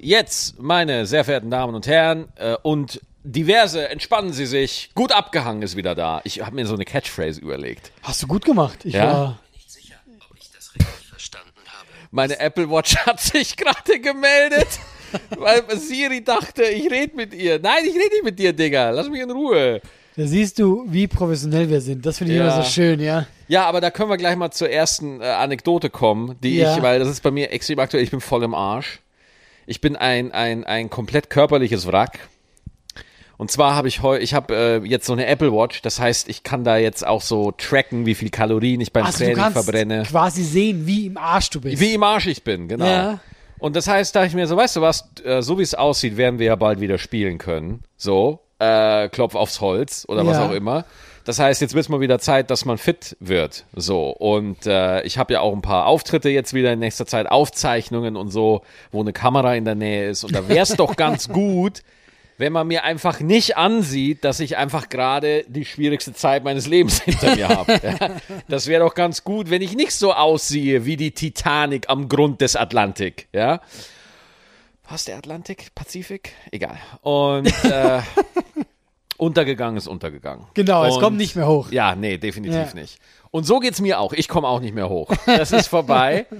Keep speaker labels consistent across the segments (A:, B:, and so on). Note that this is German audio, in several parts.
A: Jetzt, meine sehr verehrten Damen und Herren, äh, und diverse, entspannen Sie sich. Gut abgehangen ist wieder da. Ich habe mir so eine Catchphrase überlegt.
B: Hast du gut gemacht. Ich
A: Ja?
B: war.
C: nicht sicher, ob ich das richtig verstanden habe.
A: Meine Apple Watch hat sich gerade gemeldet, weil Siri dachte, ich rede mit ihr. Nein, ich rede nicht mit dir, Digga. Lass mich in Ruhe.
B: Da siehst du, wie professionell wir sind. Das finde ich
A: Ja.
B: immer so schön, ja.
A: Ja, aber da können wir gleich mal zur ersten äh, Anekdote kommen, die
B: Ja.
A: ich, weil das ist bei mir extrem aktuell, ich bin voll im Arsch. Ich bin ein, ein, ein komplett körperliches Wrack. Und zwar habe ich heu, ich habe äh, jetzt so eine Apple Watch, das heißt, ich kann da jetzt auch so tracken, wie viel Kalorien ich beim
B: Also du
A: Training
B: kannst
A: verbrenne.
B: quasi sehen, wie im Arsch du bist.
A: Wie im Arsch ich bin, genau.
B: Ja.
A: Und das heißt, da ich mir so, weißt du was, äh, so wie es aussieht, werden wir ja bald wieder spielen können. So, äh, Klopf aufs Holz oder was
B: Ja.
A: auch immer. Das heißt, jetzt wird mal wieder Zeit, dass man fit wird. So, und äh, ich habe ja auch ein paar Auftritte jetzt wieder in nächster Zeit, Aufzeichnungen und so, wo eine Kamera in der Nähe ist. Und da wäre es doch ganz gut, wenn man mir einfach nicht ansieht, dass ich einfach gerade die schwierigste Zeit meines Lebens hinter mir habe. Ja? Das wäre doch ganz gut, wenn ich nicht so aussehe wie die Titanic am Grund des Atlantik. Ja? Was der Atlantik? Pazifik? Egal. Und äh, untergegangen ist untergegangen.
B: Genau, es
A: Und-
B: kommt nicht mehr hoch.
A: Ja, nee, definitiv
B: Ja.
A: nicht. Und so geht's mir auch. Ich komme auch nicht mehr hoch. Das ist vorbei.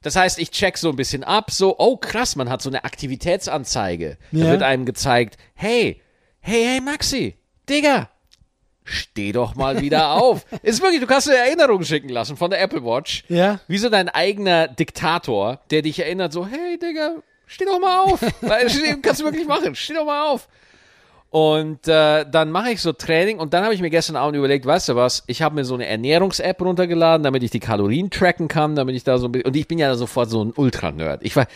A: Das heißt, ich check so ein bisschen ab, so, oh krass, man hat so eine Aktivitätsanzeige. Da
B: Ja.
A: wird einem gezeigt, hey, hey, hey Maxi, Digga, steh doch mal wieder auf. Ist wirklich, du kannst dir Erinnerungen schicken lassen von der Apple Watch.
B: Ja.
A: Wie so dein eigener Diktator, der dich erinnert, so, hey Digga, steh doch mal auf. Kannst du wirklich machen, steh doch mal auf. Und äh, dann mache ich so Training und dann habe ich mir gestern Abend überlegt, weißt du was, ich habe mir so eine Ernährungs-App runtergeladen, damit ich die Kalorien tracken kann, damit ich da so ein bisschen, und ich bin ja sofort so ein Ultra-Nerd. Ich war,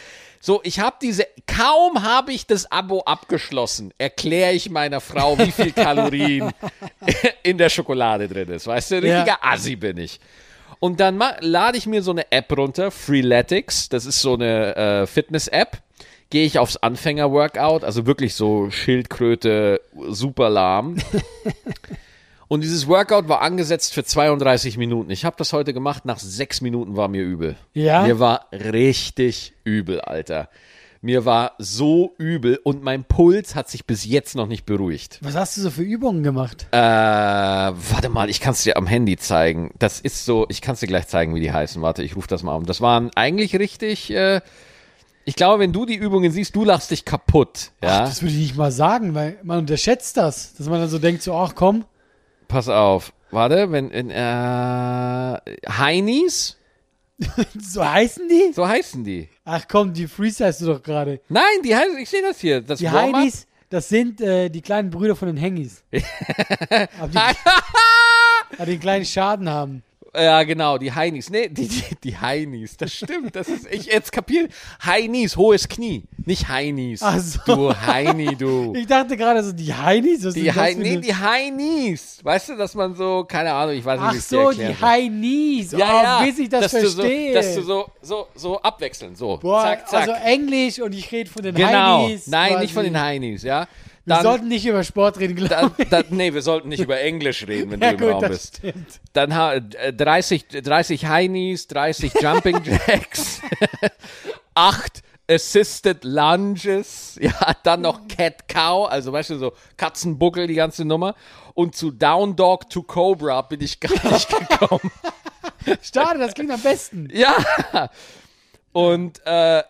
A: so, ich habe diese, kaum habe ich das Abo abgeschlossen, erkläre ich meiner Frau, wie viel Kalorien in der Schokolade drin ist. Weißt du,
B: Ja.
A: richtiger Assi bin ich. Und dann lade ich mir so eine App runter, Freeletics, das ist so eine äh, Fitness-App. Gehe ich aufs Anfänger-Workout, also wirklich so Schildkröte, super lahm. Und dieses Workout war angesetzt für 32 Minuten. Ich habe das heute gemacht, nach sechs Minuten war mir übel.
B: Ja?
A: Mir war richtig übel, Alter. Mir war so übel und mein Puls hat sich bis jetzt noch nicht beruhigt.
B: Was hast du so für Übungen gemacht?
A: Äh, warte mal, ich kann es dir am Handy zeigen. Das ist so, ich kann es dir gleich zeigen, wie die heißen. Warte, ich rufe das mal um. Das waren eigentlich richtig, äh, ich glaube, wenn du die Übungen siehst, du lachst dich kaputt. Ja,
B: Das würde ich nicht mal sagen, weil man unterschätzt das. Dass man dann so denkt, so, ach komm,
A: pass auf. Warte, wenn, in, äh, Heinis,
B: so heißen die?
A: so heißen die.
B: Ach komm, die freestylst du doch gerade.
A: Nein, die heißen, ich sehe das hier. Das
B: Die. Heinis, das sind äh, die kleinen Brüder von den Hengis. Aber die, aber die einen kleinen Schaden haben.
A: Ja, genau, die Heinis. Nee, die, die, die Heinis, das stimmt. Das ist, ich jetzt kapiere. Heinis, hohes Knie. Nicht Heinis.
B: Ach so.
A: Du Heini, du.
B: Ich dachte gerade so, die Heinis? Was
A: Die, Hei nee, die Heinis. Weißt du, dass man so, keine Ahnung, ich weiß nicht, wie
B: Ach
A: ich
B: so, die. Heinis.
A: Ja,
B: oh,
A: ja,
B: bis ich das
A: dass
B: verstehe.
A: Du so, dass du so, so, so abwechseln, so.
B: Boah,
A: zack, zack.
B: also Englisch und ich rede von den
A: genau.
B: Heinis.
A: Nein,
B: quasi.
A: nicht von den Heinis, ja.
B: Wir
A: Dann,
B: sollten nicht über Sport reden, glaube
A: dann, dann, nee, wir sollten nicht über Englisch reden, wenn
B: Ja
A: du im
B: gut,
A: Raum
B: das
A: bist.
B: stimmt.
A: Dann äh, 30, 30 Heinis, 30 Jumping Jacks, 8 Assisted Lunges, ja, dann noch Cat Cow, also weißt du, so Katzenbuckel, die ganze Nummer. Und zu Down Dog to Cobra bin ich gar nicht gekommen.
B: Schade, das klingt am besten.
A: ja. Und äh,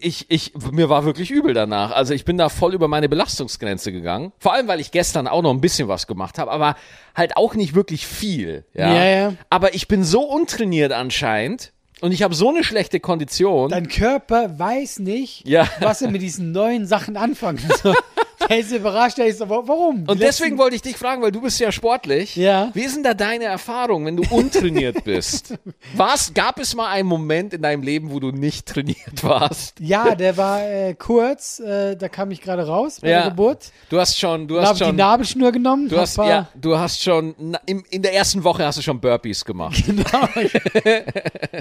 A: ich, ich, mir war wirklich übel danach. Also ich bin da voll über meine Belastungsgrenze gegangen. Vor allem, weil ich gestern auch noch ein bisschen was gemacht habe, aber halt auch nicht wirklich viel. Ja,
B: Ja, ja.
A: Aber ich bin so untrainiert anscheinend und ich habe so eine schlechte Kondition.
B: Dein Körper weiß nicht,
A: Ja.
B: was er mit diesen neuen Sachen anfangen soll. der ist überrascht, der ist wa- warum? Die
A: und deswegen wollte ich dich fragen, weil du bist ja sportlich.
B: Ja.
A: Wie ist denn da deine Erfahrung, wenn du untrainiert bist? Was, gab es mal einen Moment in deinem Leben, wo du nicht trainiert warst?
B: Ja, der war äh, kurz, äh, da kam ich gerade raus bei
A: Ja.
B: der Geburt.
A: Du hast schon, du
B: Da
A: hast
B: ich die
A: schon,
B: Nabelschnur genommen.
A: du hast, ja, du hast schon, na, im, in der ersten Woche hast du schon Burpees gemacht.
B: Genau.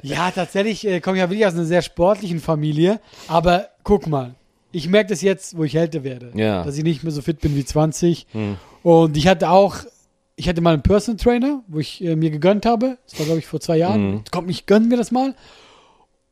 B: ja, tatsächlich äh, komme ich ja wirklich aus einer sehr sportlichen Familie. Aber guck mal, ich merke das jetzt, wo ich älter werde.
A: Ja. Hm.
B: Dass ich nicht mehr so fit bin wie 20. Und ich hatte auch, ich hatte mal einen Personal Trainer, wo ich äh, mir gegönnt habe. Das war, glaube ich, vor zwei Jahren.
A: Hm.
B: Komm, ich gönn mir das mal.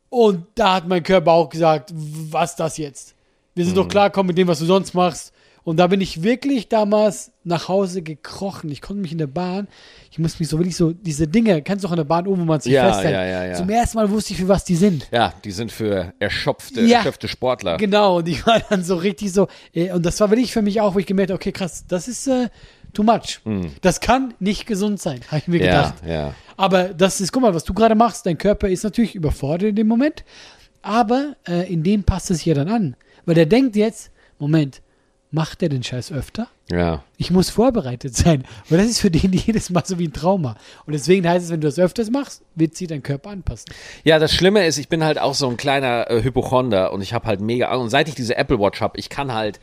B: Und da hat mein Körper auch gesagt, was das jetzt? Wir sind
A: Mhm.
B: doch klarkommen mit dem, was du sonst machst. Und da bin ich wirklich damals nach Hause gekrochen. Ich konnte mich in der Bahn, ich musste mich so wirklich so, diese Dinge, kennst du auch in der Bahn oben, wo man sich
A: Ja,
B: festhält.
A: ja, ja, ja.
B: Zum ersten Mal wusste ich, für was die sind.
A: Ja, die sind für erschöpfte,
B: Ja.
A: erschöpfte Sportler.
B: Genau, und ich war dann so richtig so, äh, und das war wirklich für mich auch, wo ich gemerkt habe, okay, krass, das ist äh, too much. Das kann nicht gesund sein, habe ich mir.
A: Ja,
B: gedacht.
A: ja.
B: Aber das ist, guck mal, was du gerade machst, dein Körper ist natürlich überfordert in dem Moment, aber äh, in dem passt es sich ja dann an. Weil der denkt jetzt, Moment, macht der den Scheiß öfter?
A: Ja.
B: Ich muss vorbereitet sein. Weil das ist für den jedes Mal so wie ein Trauma. Und deswegen heißt es, wenn du das öfters machst, wird sich dein Körper anpassen.
A: Ja, das Schlimme ist, ich bin halt auch so ein kleiner äh, Hypochonder und ich habe halt mega und seit ich diese Apple Watch habe, ich kann halt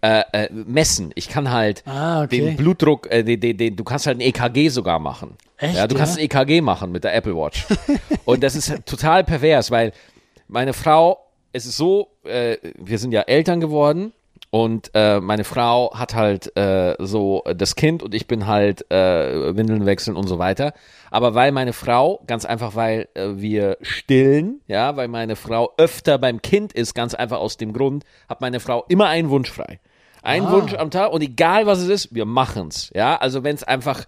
A: äh, äh, messen. Ich kann halt
B: Ah, okay.
A: den Blutdruck, äh, den, den, den, du kannst halt ein EKG sogar machen.
B: Echt,
A: Ja, du kannst
B: ja?
A: ein EKG machen mit der Apple Watch. und das ist halt total pervers, weil meine Frau, es ist so, äh, wir sind ja Eltern geworden und äh, meine Frau hat halt äh, so das Kind und ich bin halt äh, Windeln wechseln und so weiter. Aber weil meine Frau, ganz einfach, weil äh, wir stillen, ja, weil meine Frau öfter beim Kind ist, ganz einfach aus dem Grund, hat meine Frau immer einen Wunsch frei. Ein
B: Ah.
A: Wunsch am Tag und egal was es ist, wir machen's. Ja, also wenn es einfach,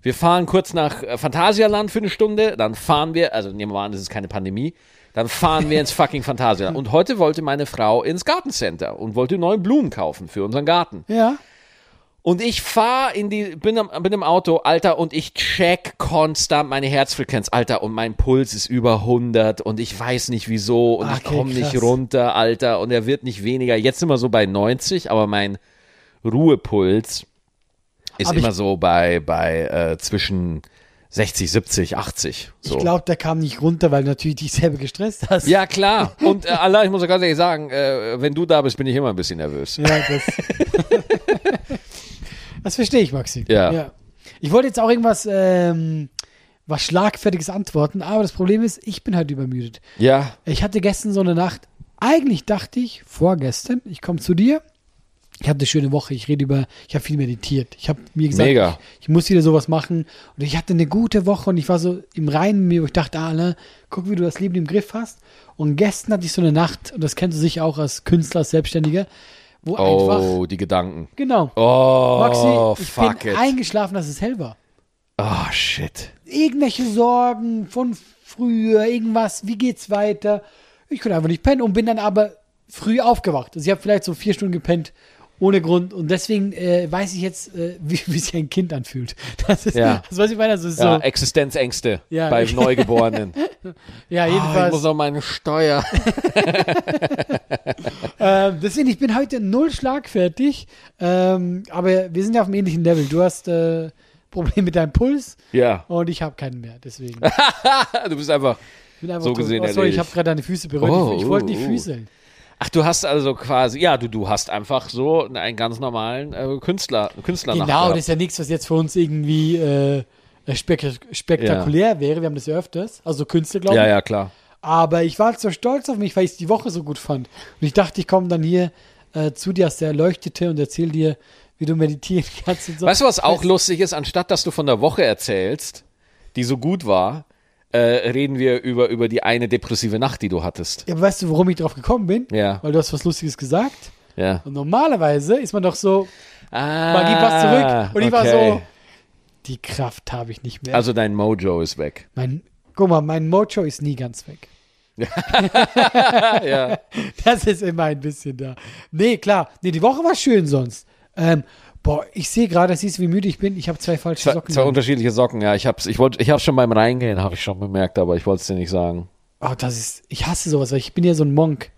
A: wir fahren kurz nach äh, Phantasialand für eine Stunde, dann fahren wir, also nehmen wir mal an, das ist keine Pandemie, dann fahren wir ins fucking Phantasialand. Und heute wollte meine Frau ins Gartencenter und wollte neue Blumen kaufen für unseren Garten.
B: Ja.
A: Und ich fahr in die, bin, am, bin im Auto, Alter, und ich check konstant meine Herzfrequenz, Alter, und mein Puls ist über 100 und ich weiß nicht wieso und ich
B: Okay,
A: komme nicht runter, Alter, und er wird nicht weniger. Jetzt sind wir so bei 90, aber mein Ruhepuls ist
B: Aber ich-
A: immer so bei, bei äh, zwischen 60, 70, 80. So.
B: Ich glaube, der kam nicht runter, weil du natürlich dich selber gestresst hast.
A: ja, klar. Und äh, Allah, ich muss ja ganz ehrlich sagen, äh, wenn du da bist, bin ich immer ein bisschen nervös.
B: Ja, das. das verstehe ich, Maxi.
A: Ja.
B: Ich wollte jetzt auch irgendwas, ähm, was Schlagfertiges antworten, aber das Problem ist, ich bin halt übermüdet.
A: Ja,
B: Ich hatte gestern so eine Nacht, eigentlich dachte ich, vorgestern, ich komme zu dir. Ich hatte eine schöne Woche, ich rede über, ich habe viel meditiert. Ich habe mir gesagt,
A: Mega.
B: Ich, ich muss wieder sowas machen. Und ich hatte eine gute Woche und ich war so im Reinen mir, wo ich dachte, ah, ne, guck, wie du das Leben im Griff hast. Und gestern hatte ich so eine Nacht, und das kennst du sicher auch als Künstler, als Selbstständiger, wo einfach,
A: oh, die Gedanken.
B: genau,
A: Oh,
B: Maxi, ich
A: fuck
B: bin
A: it.
B: eingeschlafen, dass es hell war.
A: Oh, shit.
B: Irgendwelche Sorgen von früher, irgendwas, wie geht's weiter? Ich konnte einfach nicht pennen und bin dann aber früh aufgewacht. Also ich habe vielleicht so vier Stunden gepennt, ohne Grund. Und deswegen äh, weiß ich jetzt, äh, wie, wie sich ein Kind anfühlt. Das ist,
A: Ja.
B: das weiß ich meine, das ist
A: Ja,
B: so.
A: Existenzängste
B: Ja.
A: bei Neugeborenen.
B: Ja,
A: Ah, ich
B: jedenfalls.
A: muss auch meine Steuer.
B: Ähm, deswegen, ich bin heute null schlagfertig. Ähm, aber wir sind ja auf einem ähnlichen Level. Du hast äh, Probleme mit deinem Puls
A: Ja.
B: und ich habe keinen mehr. Deswegen.
A: du bist einfach.
B: Ich bin einfach
A: So
B: tot.
A: gesehen
B: oh, sorry, ich
A: erledigt.
B: habe gerade deine Füße berührt.
A: Oh,
B: ich ich wollte
A: oh,
B: nicht
A: oh.
B: füßeln.
A: Ach, du hast also quasi, ja, du, du hast einfach so einen ganz normalen äh, Künstler, Künstler
B: Genau, das ist ja nichts, was jetzt für uns irgendwie äh, spek spektakulär wäre. Wir haben das ja öfters. Also Künstler, glaube ich.
A: Ja, ja, klar.
B: Aber ich war so stolz auf mich, weil ich die Woche so gut fand. Und ich dachte, ich komme dann hier äh, zu dir als der Erleuchtete und erzähl dir, wie du meditieren kannst und so.
A: Weißt du, was auch lustig ist? Anstatt dass du von der Woche erzählst, die so gut war, äh, reden wir über, über die eine depressive Nacht, die du hattest.
B: Ja, aber weißt du, warum ich drauf gekommen bin?
A: Ja.
B: Weil du hast was Lustiges gesagt.
A: Ja.
B: Und normalerweise ist man doch so,
A: Ah,
B: Magie passt zurück. Und ich war so, die Kraft habe ich nicht mehr.
A: Also dein Mojo ist weg.
B: mein, guck mal, mein Mojo ist nie ganz weg.
A: ja.
B: Das ist immer ein bisschen da. Nee, klar. Nee, die Woche war schön sonst. Ähm, boah, ich sehe gerade, siehst du, wie müde ich bin. Ich habe zwei falsche
A: Zwei,
B: Socken.
A: zwei
B: an.
A: unterschiedliche Socken, ja. Ich hab's, ich wollte, ich hab's schon beim Reingehen, habe ich schon bemerkt, aber ich wollte es dir nicht sagen.
B: oh, das ist, ich hasse sowas, weil ich bin ja so ein Monk.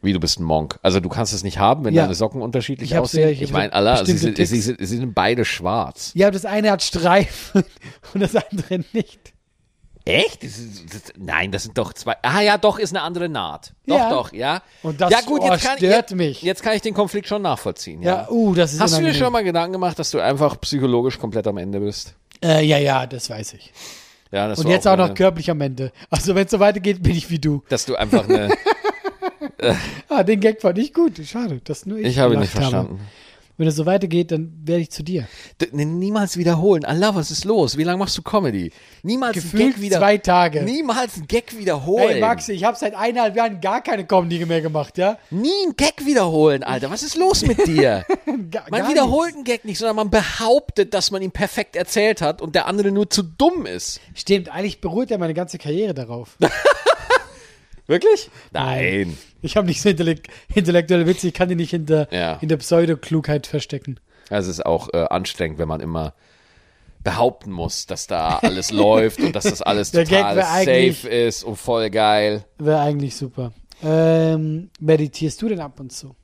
A: Wie du bist ein Monk. Also du kannst es nicht haben, wenn
B: Ja.
A: deine Socken unterschiedlich
B: Ich
A: aussehen.
B: ja, ich
A: ich
B: hab
A: meine, Allah, sie sind, sie, sind, sie sind beide schwarz.
B: Ja, das eine hat Streifen und das andere nicht.
A: Echt? Das ist, das, nein, das sind doch zwei. Ah ja, doch, ist eine andere Naht. Doch,
B: Ja.
A: doch, ja.
B: Und das
A: ja, gut, jetzt kann,
B: stört
A: jetzt,
B: mich.
A: Jetzt kann ich den Konflikt schon nachvollziehen.
B: Ja,
A: Ja.
B: uh, das ist
A: Hast du dir schon mal Gedanken gemacht, dass du einfach psychologisch komplett am Ende bist?
B: Äh, ja, ja, das weiß ich.
A: Ja, das
B: Und jetzt auch noch
A: meine-
B: körperlich am Ende. Also, wenn es so weitergeht, bin ich wie du.
A: Dass du einfach eine.
B: Ah, den Gag fand ich gut. Schade, dass nur ich
A: ich habe ihn nicht verstanden.
B: Wenn es so weitergeht, dann werde ich zu dir.
A: D niemals wiederholen. Allah, was ist los? Wie lange machst du Comedy? Niemals
B: Gefühlt
A: Gag wieder
B: zwei Tage.
A: Niemals einen Gag wiederholen.
B: Hey Maxi, ich habe seit eineinhalb Jahren gar keine Comedy mehr gemacht, ja?
A: Nie einen Gag wiederholen, Alter. Was ist los mit dir?
B: Gar,
A: Man
B: gar
A: wiederholt einen Gag nicht, sondern man behauptet, dass man ihn perfekt erzählt hat und der andere nur zu dumm ist.
B: nichts. Stimmt, eigentlich beruht ja meine ganze Karriere darauf.
A: Wirklich? Nein.
B: Ich habe nicht so intellekt intellektuelle Witze, ich kann die nicht hinter,
A: Ja.
B: hinter Pseudoklugheit verstecken.
A: Es ist auch äh, anstrengend, wenn man immer behaupten muss, dass da alles läuft und dass das alles total safe ist und voll geil.
B: Wäre eigentlich super. Ähm, meditierst du denn ab und zu?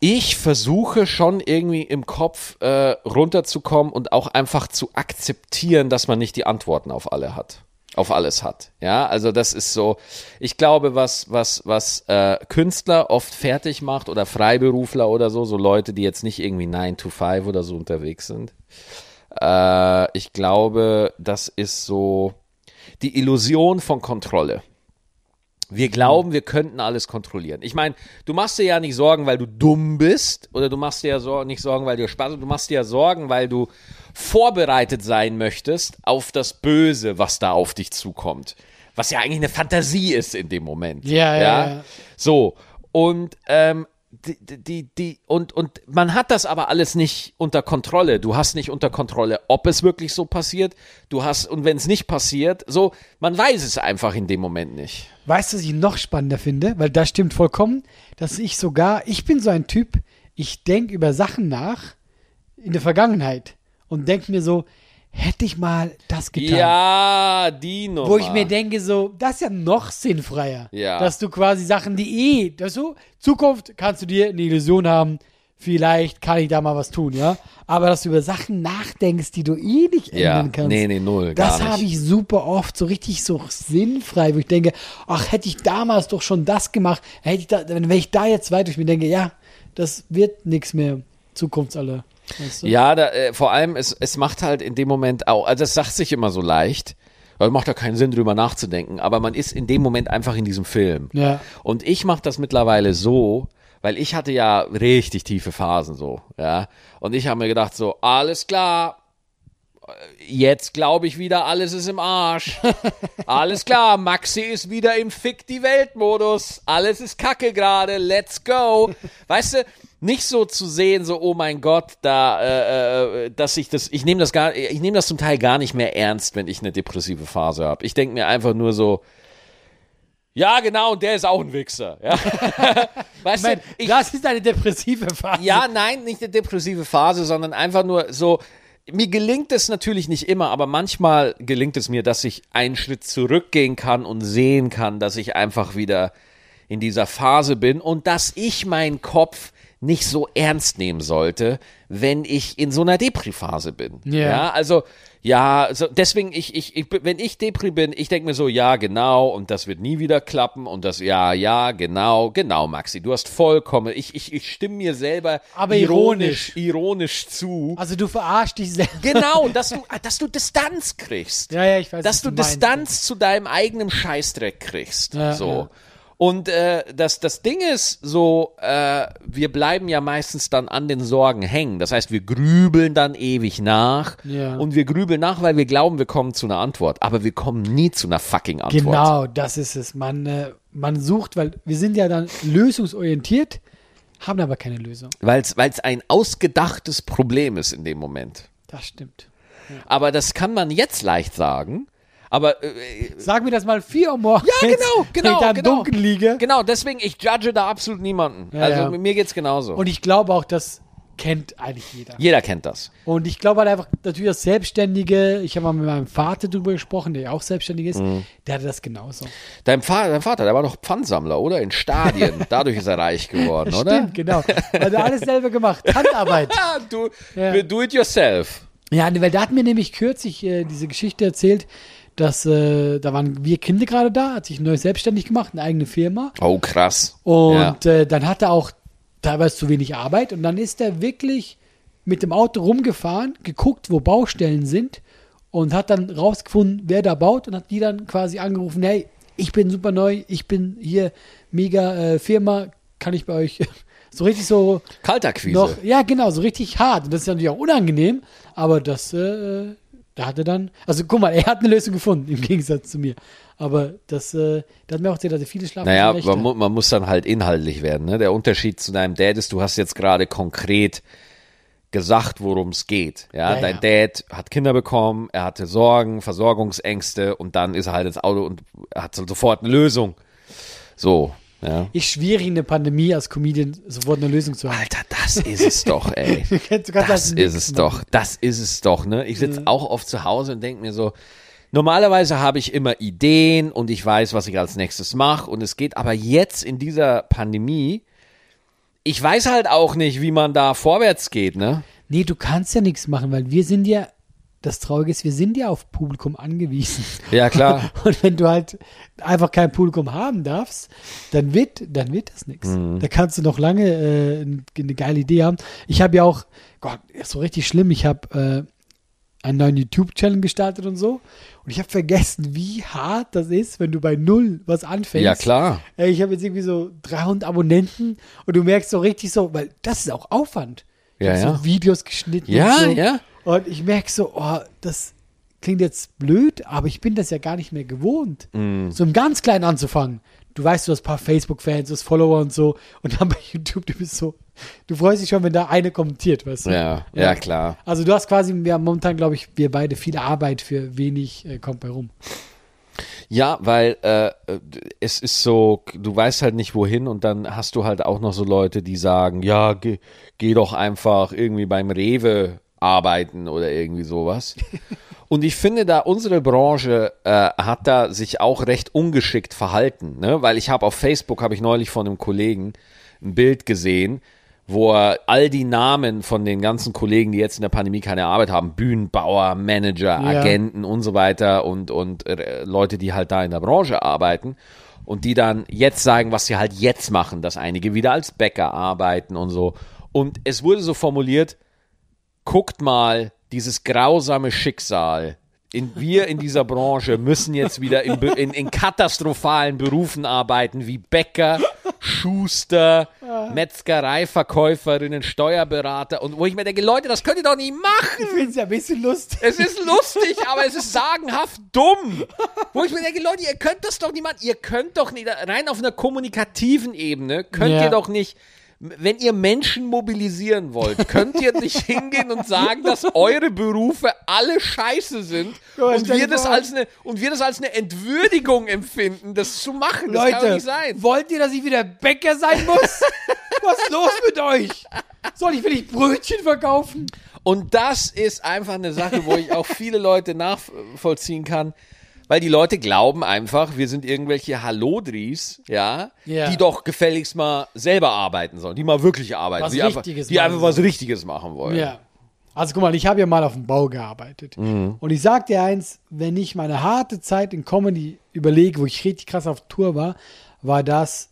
A: Ich versuche schon irgendwie im Kopf äh, runterzukommen und auch einfach zu akzeptieren, dass man nicht die Antworten auf alle hat. Auf alles hat. Ja, also das ist so, ich glaube, was, was, was äh, Künstler oft fertig macht oder Freiberufler oder so, so Leute, die jetzt nicht irgendwie 9 to 5 oder so unterwegs sind. Äh, ich glaube, das ist so die Illusion von Kontrolle. Wir glauben, wir könnten alles kontrollieren. Ich meine, du machst dir ja nicht Sorgen, weil du dumm bist, oder du machst dir ja Sor nicht Sorgen, weil dir Spaß macht. Du machst dir ja Sorgen, weil du vorbereitet sein möchtest auf das Böse, was da auf dich zukommt. Was ja eigentlich eine Fantasie ist in dem Moment.
B: Ja, ja, ja.
A: So. Und, ähm, die, die, die, und, und man hat das aber alles nicht unter Kontrolle. Du hast nicht unter Kontrolle, ob es wirklich so passiert. Du hast, und wenn es nicht passiert, so, man weiß es einfach in dem Moment nicht.
B: Weißt du, was ich noch spannender finde? Weil das stimmt vollkommen, dass ich sogar, ich bin so ein Typ, ich denke über Sachen nach in der Vergangenheit und denke mir so, hätte ich mal das getan.
A: Ja, die Nummer.
B: Wo ich mir denke, so, das ist ja noch sinnfreier.
A: Ja.
B: Dass du quasi Sachen, die eh, dass du, Zukunft kannst du dir eine Illusion haben, vielleicht kann ich da mal was tun, ja. Aber dass du über Sachen nachdenkst, die du eh nicht
A: Ja,
B: ändern kannst.
A: nee, nee, null,
B: Das habe ich super oft, so richtig so sinnfrei, wo ich denke, ach, hätte ich damals doch schon das gemacht, hätte ich da, wenn wenn ich da jetzt weiter, ich mir denke, ja, das wird nichts mehr, Zukunftsalle. Weißt du?
A: Ja, da, äh, vor allem, es, es macht halt in dem Moment auch, also es sagt sich immer so leicht, weil macht ja keinen Sinn, drüber nachzudenken, aber man ist in dem Moment einfach in diesem Film.
B: Ja.
A: Und ich mache das mittlerweile so, weil ich hatte ja richtig tiefe Phasen so, ja. Und ich habe mir gedacht so, alles klar, jetzt glaube ich wieder, alles ist im Arsch. Alles klar, Maxi ist wieder im Fick die Welt-Modus. Alles ist kacke gerade, let's go. Weißt du, nicht so zu sehen, so, oh mein Gott, da, äh, äh, dass ich das, ich nehme das gar, ich nehme das zum Teil gar nicht mehr ernst, wenn ich eine depressive Phase habe. Ich denke mir einfach nur so, ja, genau, und der ist auch ein Wichser. Ja. weißt
B: Moment,
A: du, ich,
B: das ist eine depressive Phase.
A: ja, nein, nicht eine depressive Phase, sondern einfach nur so. Mir gelingt es natürlich nicht immer, aber manchmal gelingt es mir, dass ich einen Schritt zurückgehen kann und sehen kann, dass ich einfach wieder in dieser Phase bin und dass ich meinen Kopf nicht so ernst nehmen sollte, wenn ich in so einer Depri-Phase bin.
B: Ja.
A: ja also ja, so, deswegen ich, ich, ich, wenn ich Depri bin, ich denke mir so, ja, genau, und das wird nie wieder klappen und das, ja, ja, genau, genau, Maxi, du hast vollkommen, ich, ich, ich stimme mir selber
B: Aber
A: ironisch, ironisch zu.
B: Also du verarschst dich selber.
A: Genau, dass du, dass du Distanz kriegst.
B: Ja, ja, ich weiß,
A: Dass du
B: du.
A: Distanz zu deinem eigenen Scheißdreck kriegst.
B: Ja,
A: so.
B: ja.
A: Und äh, das, das Ding ist so, äh, wir bleiben ja meistens dann an den Sorgen hängen. Das heißt, wir grübeln dann ewig nach
B: Ja.
A: und wir grübeln nach, weil wir glauben, wir kommen zu einer Antwort. Aber wir kommen nie zu einer fucking Antwort.
B: Genau, das ist es. Man, äh, man sucht, weil wir sind ja dann lösungsorientiert, haben aber keine Lösung.
A: Weil es ein ausgedachtes Problem ist in dem Moment.
B: Das stimmt.
A: Aber das kann man jetzt leicht sagen. Aber äh,
B: Sag mir das mal 4 Uhr morgens.
A: Ja, genau, genau.
B: Wenn ich da im
A: genau.
B: Dunkeln liege.
A: Genau, deswegen, ich judge da absolut niemanden.
B: Ja,
A: also
B: ja.
A: mir geht's genauso.
B: Und ich glaube auch, das kennt eigentlich jeder.
A: Jeder kennt das.
B: Und ich glaube halt einfach, natürlich das Selbstständige, ich habe mal mit meinem Vater drüber gesprochen, der ja auch selbstständig ist,
A: Mhm.
B: der hatte das genauso.
A: Dein, Vater, dein Vater, der war doch Pfandsammler, oder? In Stadien. Dadurch ist er reich geworden, oder?
B: Stimmt, genau. Weil er alles selber gemacht. Handarbeit.
A: Du,
B: Ja.
A: do it yourself.
B: Ja, weil da hat mir nämlich kürzlich äh, diese Geschichte erzählt, dass äh, da waren wir Kinder gerade da, hat sich neu selbstständig gemacht, eine eigene Firma.
A: Oh, krass.
B: Und äh, dann hat er auch teilweise zu wenig Arbeit und dann ist er wirklich mit dem Auto rumgefahren, geguckt, wo Baustellen sind und hat dann rausgefunden, wer da baut und hat die dann quasi angerufen, hey, ich bin super neu, ich bin hier mega äh, Firma, kann ich bei euch So richtig so
A: Kaltakquise.
B: noch, ja genau, so richtig hart. Und das ist natürlich auch unangenehm, aber das, äh, da hat er dann, also guck mal, er hat eine Lösung gefunden, im Gegensatz zu mir. Aber das, äh, da hat mir auch er viele schlafen
A: Naja, man, mu- man muss dann halt inhaltlich werden. Ne? Der Unterschied zu deinem Dad ist, du hast jetzt gerade konkret gesagt, worum es geht. Ja,
B: Ja,
A: dein
B: ja.
A: Dad hat Kinder bekommen, er hatte Sorgen, Versorgungsängste und dann ist er halt ins Auto und hat sofort eine Lösung. So, ja.
B: Ist schwierig in der Pandemie als Comedian sofort eine Lösung zu haben.
A: Alter, das ist es doch, ey. Das ist es doch. Das ist es doch, ne? Ich sitze auch oft zu Hause und denke mir so, normalerweise habe ich immer Ideen und ich weiß, was ich als nächstes mache und es geht aber jetzt in dieser Pandemie, ich weiß halt auch nicht, wie man da vorwärts geht, ne?
B: Nee, du kannst ja nichts machen, weil wir sind ja, das Traurige ist, wir sind ja auf Publikum angewiesen.
A: Ja, klar.
B: Und wenn du halt einfach kein Publikum haben darfst, dann wird, dann wird das nichts.
A: Mhm.
B: Da kannst du noch lange äh, eine geile Idee haben. Ich habe ja auch, Gott, ist so richtig schlimm, ich habe äh, einen neuen YouTube-Channel gestartet und so. Und ich habe vergessen, wie hart das ist, wenn du bei null was anfängst.
A: Ja, klar.
B: Ich habe jetzt irgendwie so 300 Abonnenten und du merkst so richtig so, weil das ist auch Aufwand. Ich
A: Ja, ja.
B: so Videos geschnitten.
A: Ja,
B: so.
A: ja.
B: Und ich merke so, oh, das klingt jetzt blöd, aber ich bin das ja gar nicht mehr gewohnt.
A: Mm.
B: So im ganz Kleinen anzufangen. Du weißt, du hast ein paar Facebook-Fans, du hast Follower und so. Und dann bei YouTube, du bist so, du freust dich schon, wenn da eine kommentiert, weißt du?
A: Ja, ja, klar.
B: Also du hast quasi, wir haben momentan, glaube ich, wir beide viel Arbeit für wenig äh, kommt bei rum.
A: Ja, weil äh, es ist so, du weißt halt nicht wohin und dann hast du halt auch noch so Leute, die sagen, ja, geh, geh doch einfach irgendwie beim Rewe arbeiten oder irgendwie sowas. Und ich finde da, unsere Branche äh, hat da sich auch recht ungeschickt verhalten, ne? weil ich habe auf Facebook, habe ich neulich von einem Kollegen ein Bild gesehen, wo er all die Namen von den ganzen Kollegen, die jetzt in der Pandemie keine Arbeit haben, Bühnenbauer, Manager,
B: Ja.
A: Agenten und so weiter und, und äh, Leute, die halt da in der Branche arbeiten und die dann jetzt sagen, was sie halt jetzt machen, dass einige wieder als Bäcker arbeiten und so. Und es wurde so formuliert, guckt mal dieses grausame Schicksal. In, wir in dieser Branche müssen jetzt wieder in, in, in katastrophalen Berufen arbeiten, wie Bäcker, Schuster, Metzgereiverkäuferinnen, Steuerberater. Und wo ich mir denke, Leute, das könnt ihr doch nicht machen.
B: Ich finde es ja ein bisschen lustig.
A: Es ist lustig, aber es ist sagenhaft dumm. Wo ich mir denke, Leute, ihr könnt das doch nicht machen. Ihr könnt doch nicht, rein auf einer kommunikativen Ebene, könnt
B: Ja.
A: ihr doch nicht, wenn ihr Menschen mobilisieren wollt, könnt ihr nicht hingehen und sagen, dass eure Berufe alle scheiße sind
B: Ja,
A: und wir, das als eine, und wir das als eine Entwürdigung empfinden, das zu machen. Das kann doch
B: Leute,
A: nicht sein.
B: wollt ihr, dass ich wieder Bäcker sein muss? Was ist los mit euch? Soll ich wirklich Brötchen verkaufen?
A: Und das ist einfach eine Sache, wo ich auch viele Leute nachvollziehen kann, weil die Leute glauben einfach, wir sind irgendwelche Hallodris, ja,
B: Ja.
A: die doch gefälligst mal selber arbeiten sollen, die mal wirklich arbeiten,
B: Was
A: die, einfach, die einfach was. Richtiges machen wollen.
B: Ja. Also guck mal, ich habe ja mal auf dem Bau gearbeitet. Und ich sag dir eins, wenn ich meine harte Zeit in Comedy überlege, wo ich richtig krass auf Tour war, war das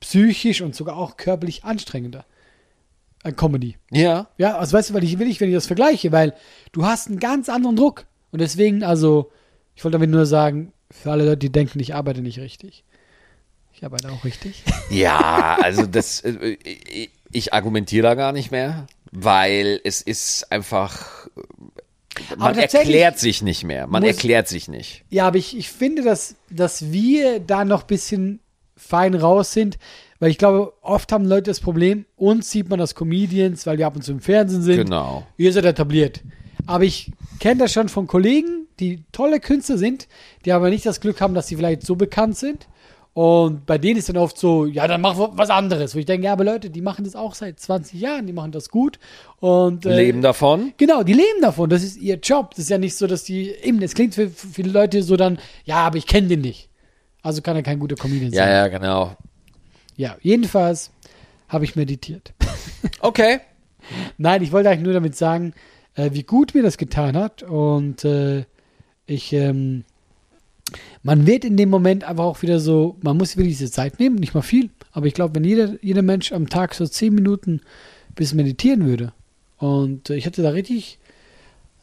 B: psychisch und sogar auch körperlich anstrengender. An Comedy.
A: Ja.
B: Ja, also weißt du, weil ich will nicht, wenn ich das vergleiche, weil du hast einen ganz anderen Druck. Und deswegen, also, ich wollte damit nur sagen, für alle Leute, die denken, ich arbeite nicht richtig. Ich arbeite auch richtig.
A: Ja, also das, äh, ich, ich argumentiere da gar nicht mehr, weil es ist einfach, äh, man erklärt sich nicht mehr, man
B: muss-
A: erklärt sich nicht.
B: Ja, aber ich, ich finde, dass, dass wir da noch ein bisschen fein raus sind, weil ich glaube, oft haben Leute das Problem, uns sieht man als Comedians, weil wir ab und zu im Fernsehen sind.
A: Genau.
B: Ihr seid etabliert. Aber ich kenne das schon von Kollegen, die tolle Künstler sind, die aber nicht das Glück haben, dass sie vielleicht so bekannt sind. Und bei denen ist dann oft so, ja, dann mach was anderes. Wo ich denke, ja, aber Leute, die machen das auch seit 20 Jahren, die machen das gut. Und, äh,
A: Leben davon.
B: Genau, die leben davon. Das ist ihr Job. Das ist ja nicht so, dass die eben, das klingt für viele Leute so dann, ja, aber ich kenne den nicht. Also kann er kein guter Comedian
A: Ja,
B: sein.
A: ja, genau.
B: ja, jedenfalls habe ich meditiert.
A: Okay.
B: Nein, ich wollte eigentlich nur damit sagen, äh, wie gut mir das getan hat. Und äh, ich, ähm, man wird in dem Moment einfach auch wieder so, man muss wirklich diese Zeit nehmen, nicht mal viel. Aber ich glaube, wenn jeder, jeder Mensch am Tag so zehn Minuten bis meditieren würde. Und äh, ich hatte da richtig,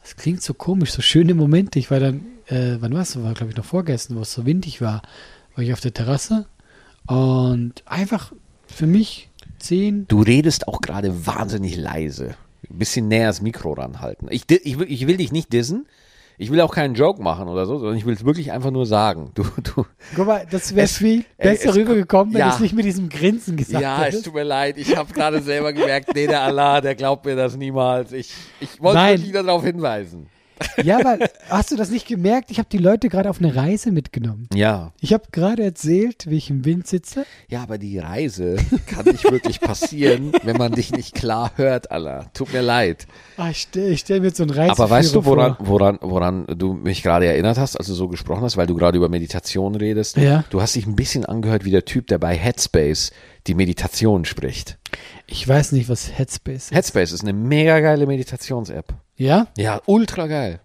B: das klingt so komisch, so schöne Momente. Ich war dann, äh, wann war es? War, glaube ich, noch vorgestern, wo es so windig war, war ich auf der Terrasse. Und einfach für mich 10.
A: Du redest auch gerade wahnsinnig leise. Ein bisschen näher das Mikro ranhalten. Ich, ich, will, ich will dich nicht dissen. Ich will auch keinen Joke machen oder so, sondern ich will es wirklich einfach nur sagen. Du, du,
B: Guck mal, das wäre
A: Es-
B: viel
A: es-
B: besser
A: es-
B: rübergekommen, wenn
A: ja.
B: du es nicht mit diesem Grinsen gesagt
A: ja, es
B: hättest.
A: tut mir leid. Ich habe gerade selber gemerkt, nee, der Allah, der glaubt mir das niemals. Ich, ich wollte wirklich darauf hinweisen.
B: Ja, aber hast du das nicht gemerkt? Ich habe die Leute gerade auf eine Reise mitgenommen.
A: Ja.
B: Ich habe gerade erzählt, wie ich im Wind sitze.
A: Ja, aber die Reise kann nicht wirklich passieren, wenn man dich nicht klar hört, Allah. Tut mir leid.
B: Ah, ich stelle stell mir jetzt so einen Reise
A: Aber weißt du, woran, woran, woran du mich gerade erinnert hast, als du so gesprochen hast, weil du gerade über Meditation redest?
B: Ja.
A: Du hast dich ein bisschen angehört wie der Typ, der bei Headspace die Meditation spricht.
B: Ich weiß nicht, was Headspace ist.
A: Headspace ist eine mega geile Meditations-App.
B: Ja?
A: Ja, ultra geil.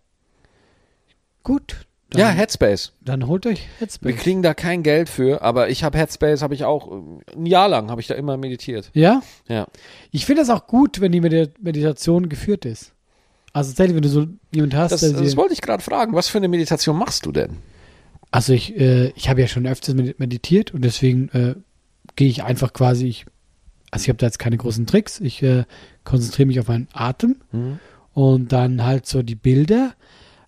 B: Gut. Dann,
A: Ja, Headspace.
B: dann holt euch
A: Wir
B: Headspace.
A: kriegen da kein Geld für, aber ich habe Headspace, habe ich auch äh, ein Jahr lang habe ich da immer meditiert.
B: Ja?
A: Ja.
B: Ich finde das auch gut, wenn die Medi- Meditation geführt ist. Also tatsächlich, wenn du so jemand hast,
A: Das, das wollte ich gerade fragen. Was für eine Meditation machst du denn?
B: Also ich, äh, ich habe ja schon öfters med- meditiert und deswegen äh, gehe ich einfach quasi, ich, also ich habe da jetzt keine großen Tricks, ich äh, konzentriere mich auf meinen Atem und dann halt so die Bilder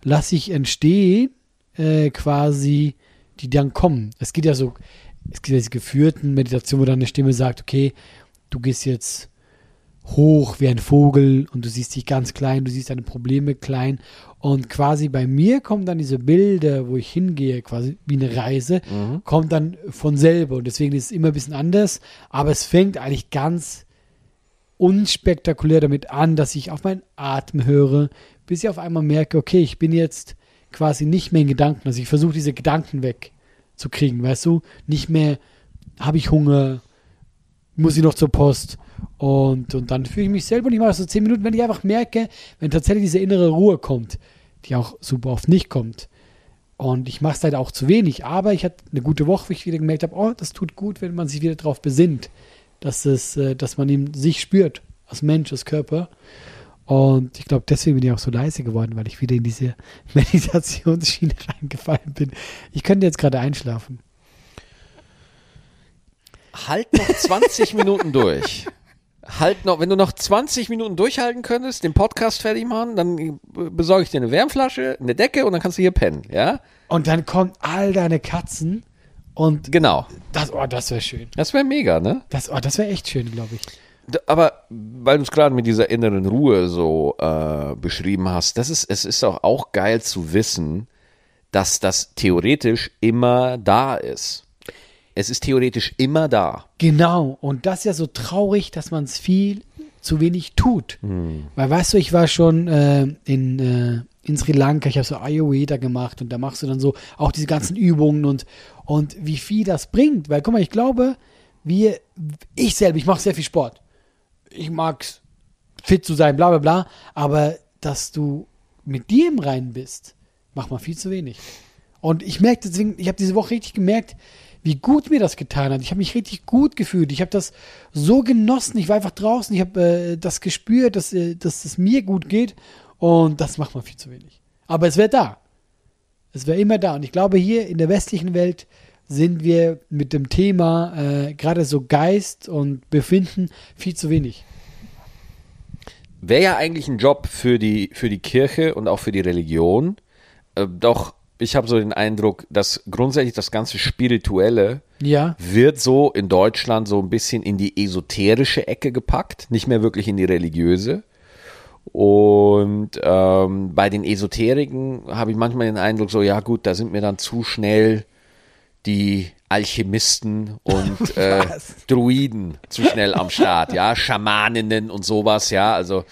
B: lasse ich entstehen, äh, quasi, die dann kommen. Es geht ja so, es gibt ja diese geführten Meditationen, wo dann eine Stimme sagt, okay, du gehst jetzt hoch wie ein Vogel und du siehst dich ganz klein, du siehst deine Probleme klein. Und quasi bei mir kommen dann diese Bilder, wo ich hingehe, quasi wie eine Reise, kommt dann von selber. Und deswegen ist es immer ein bisschen anders, aber es fängt eigentlich ganz unspektakulär damit an, dass ich auf meinen Atem höre, bis ich auf einmal merke, okay, ich bin jetzt quasi nicht mehr in Gedanken, also ich versuche diese Gedanken wegzukriegen, weißt du, nicht mehr habe ich Hunger, muss ich noch zur Post? Und, und dann fühle ich mich selber nicht mal so zehn Minuten, wenn ich einfach merke, wenn tatsächlich diese innere Ruhe kommt, die auch super oft nicht kommt. Und ich mache es leider auch zu wenig, aber ich hatte eine gute Woche, wo ich wieder gemerkt habe, oh, das tut gut, wenn man sich wieder darauf besinnt, dass, es, äh, dass man eben sich spürt, als Mensch, als Körper. Und ich glaube, deswegen bin ich auch so leise geworden, weil ich wieder in diese Meditationsschiene reingefallen bin. Ich könnte jetzt gerade einschlafen.
A: Halt noch 20 Minuten durch. Halt noch, wenn du noch 20 Minuten durchhalten könntest, den Podcast fertig machen, dann besorge ich dir eine Wärmflasche, eine Decke und dann kannst du hier pennen, ja?
B: Und dann kommen all deine Katzen und
A: Genau.
B: das, oh, das wäre schön.
A: Das wäre mega, ne?
B: Das, oh, das wäre echt schön, glaube ich.
A: Aber weil du es gerade mit dieser inneren Ruhe so äh, beschrieben hast, das ist, es ist auch, auch geil zu wissen, dass das theoretisch immer da ist. Es ist theoretisch immer da.
B: Genau. Und das ist ja so traurig, dass man es viel zu wenig tut. Weil weißt du, ich war schon äh, in, äh, in Sri Lanka, ich habe so Ayurveda gemacht und da machst du dann so auch diese ganzen Übungen und, und wie viel das bringt. Weil guck mal, ich glaube, wir, ich selber, ich mache sehr viel Sport. Ich mag's fit zu sein, bla bla bla, aber dass du mit dir im Reinen bist, macht man viel zu wenig. Und ich merke deswegen, ich habe diese Woche richtig gemerkt, wie gut mir das getan hat. Ich habe mich richtig gut gefühlt. Ich habe das so genossen. Ich war einfach draußen. Ich habe äh, das gespürt, dass, äh, dass es mir gut geht. Und das macht man viel zu wenig. Aber es wäre da. Es wäre immer da. Und ich glaube, hier in der westlichen Welt sind wir mit dem Thema äh, gerade so Geist und Befinden viel zu wenig.
A: Wäre ja eigentlich ein Job für die, für die Kirche und auch für die Religion. Äh, doch ich habe so den Eindruck, dass grundsätzlich das ganze Spirituelle
B: Ja.
A: wird so in Deutschland so ein bisschen in die esoterische Ecke gepackt, nicht mehr wirklich in die religiöse. Und ähm, bei den Esoteriken habe ich manchmal den Eindruck, so ja gut, da sind mir dann zu schnell die Alchemisten und äh, Druiden zu schnell am Start, ja, Schamaninnen und sowas, ja, also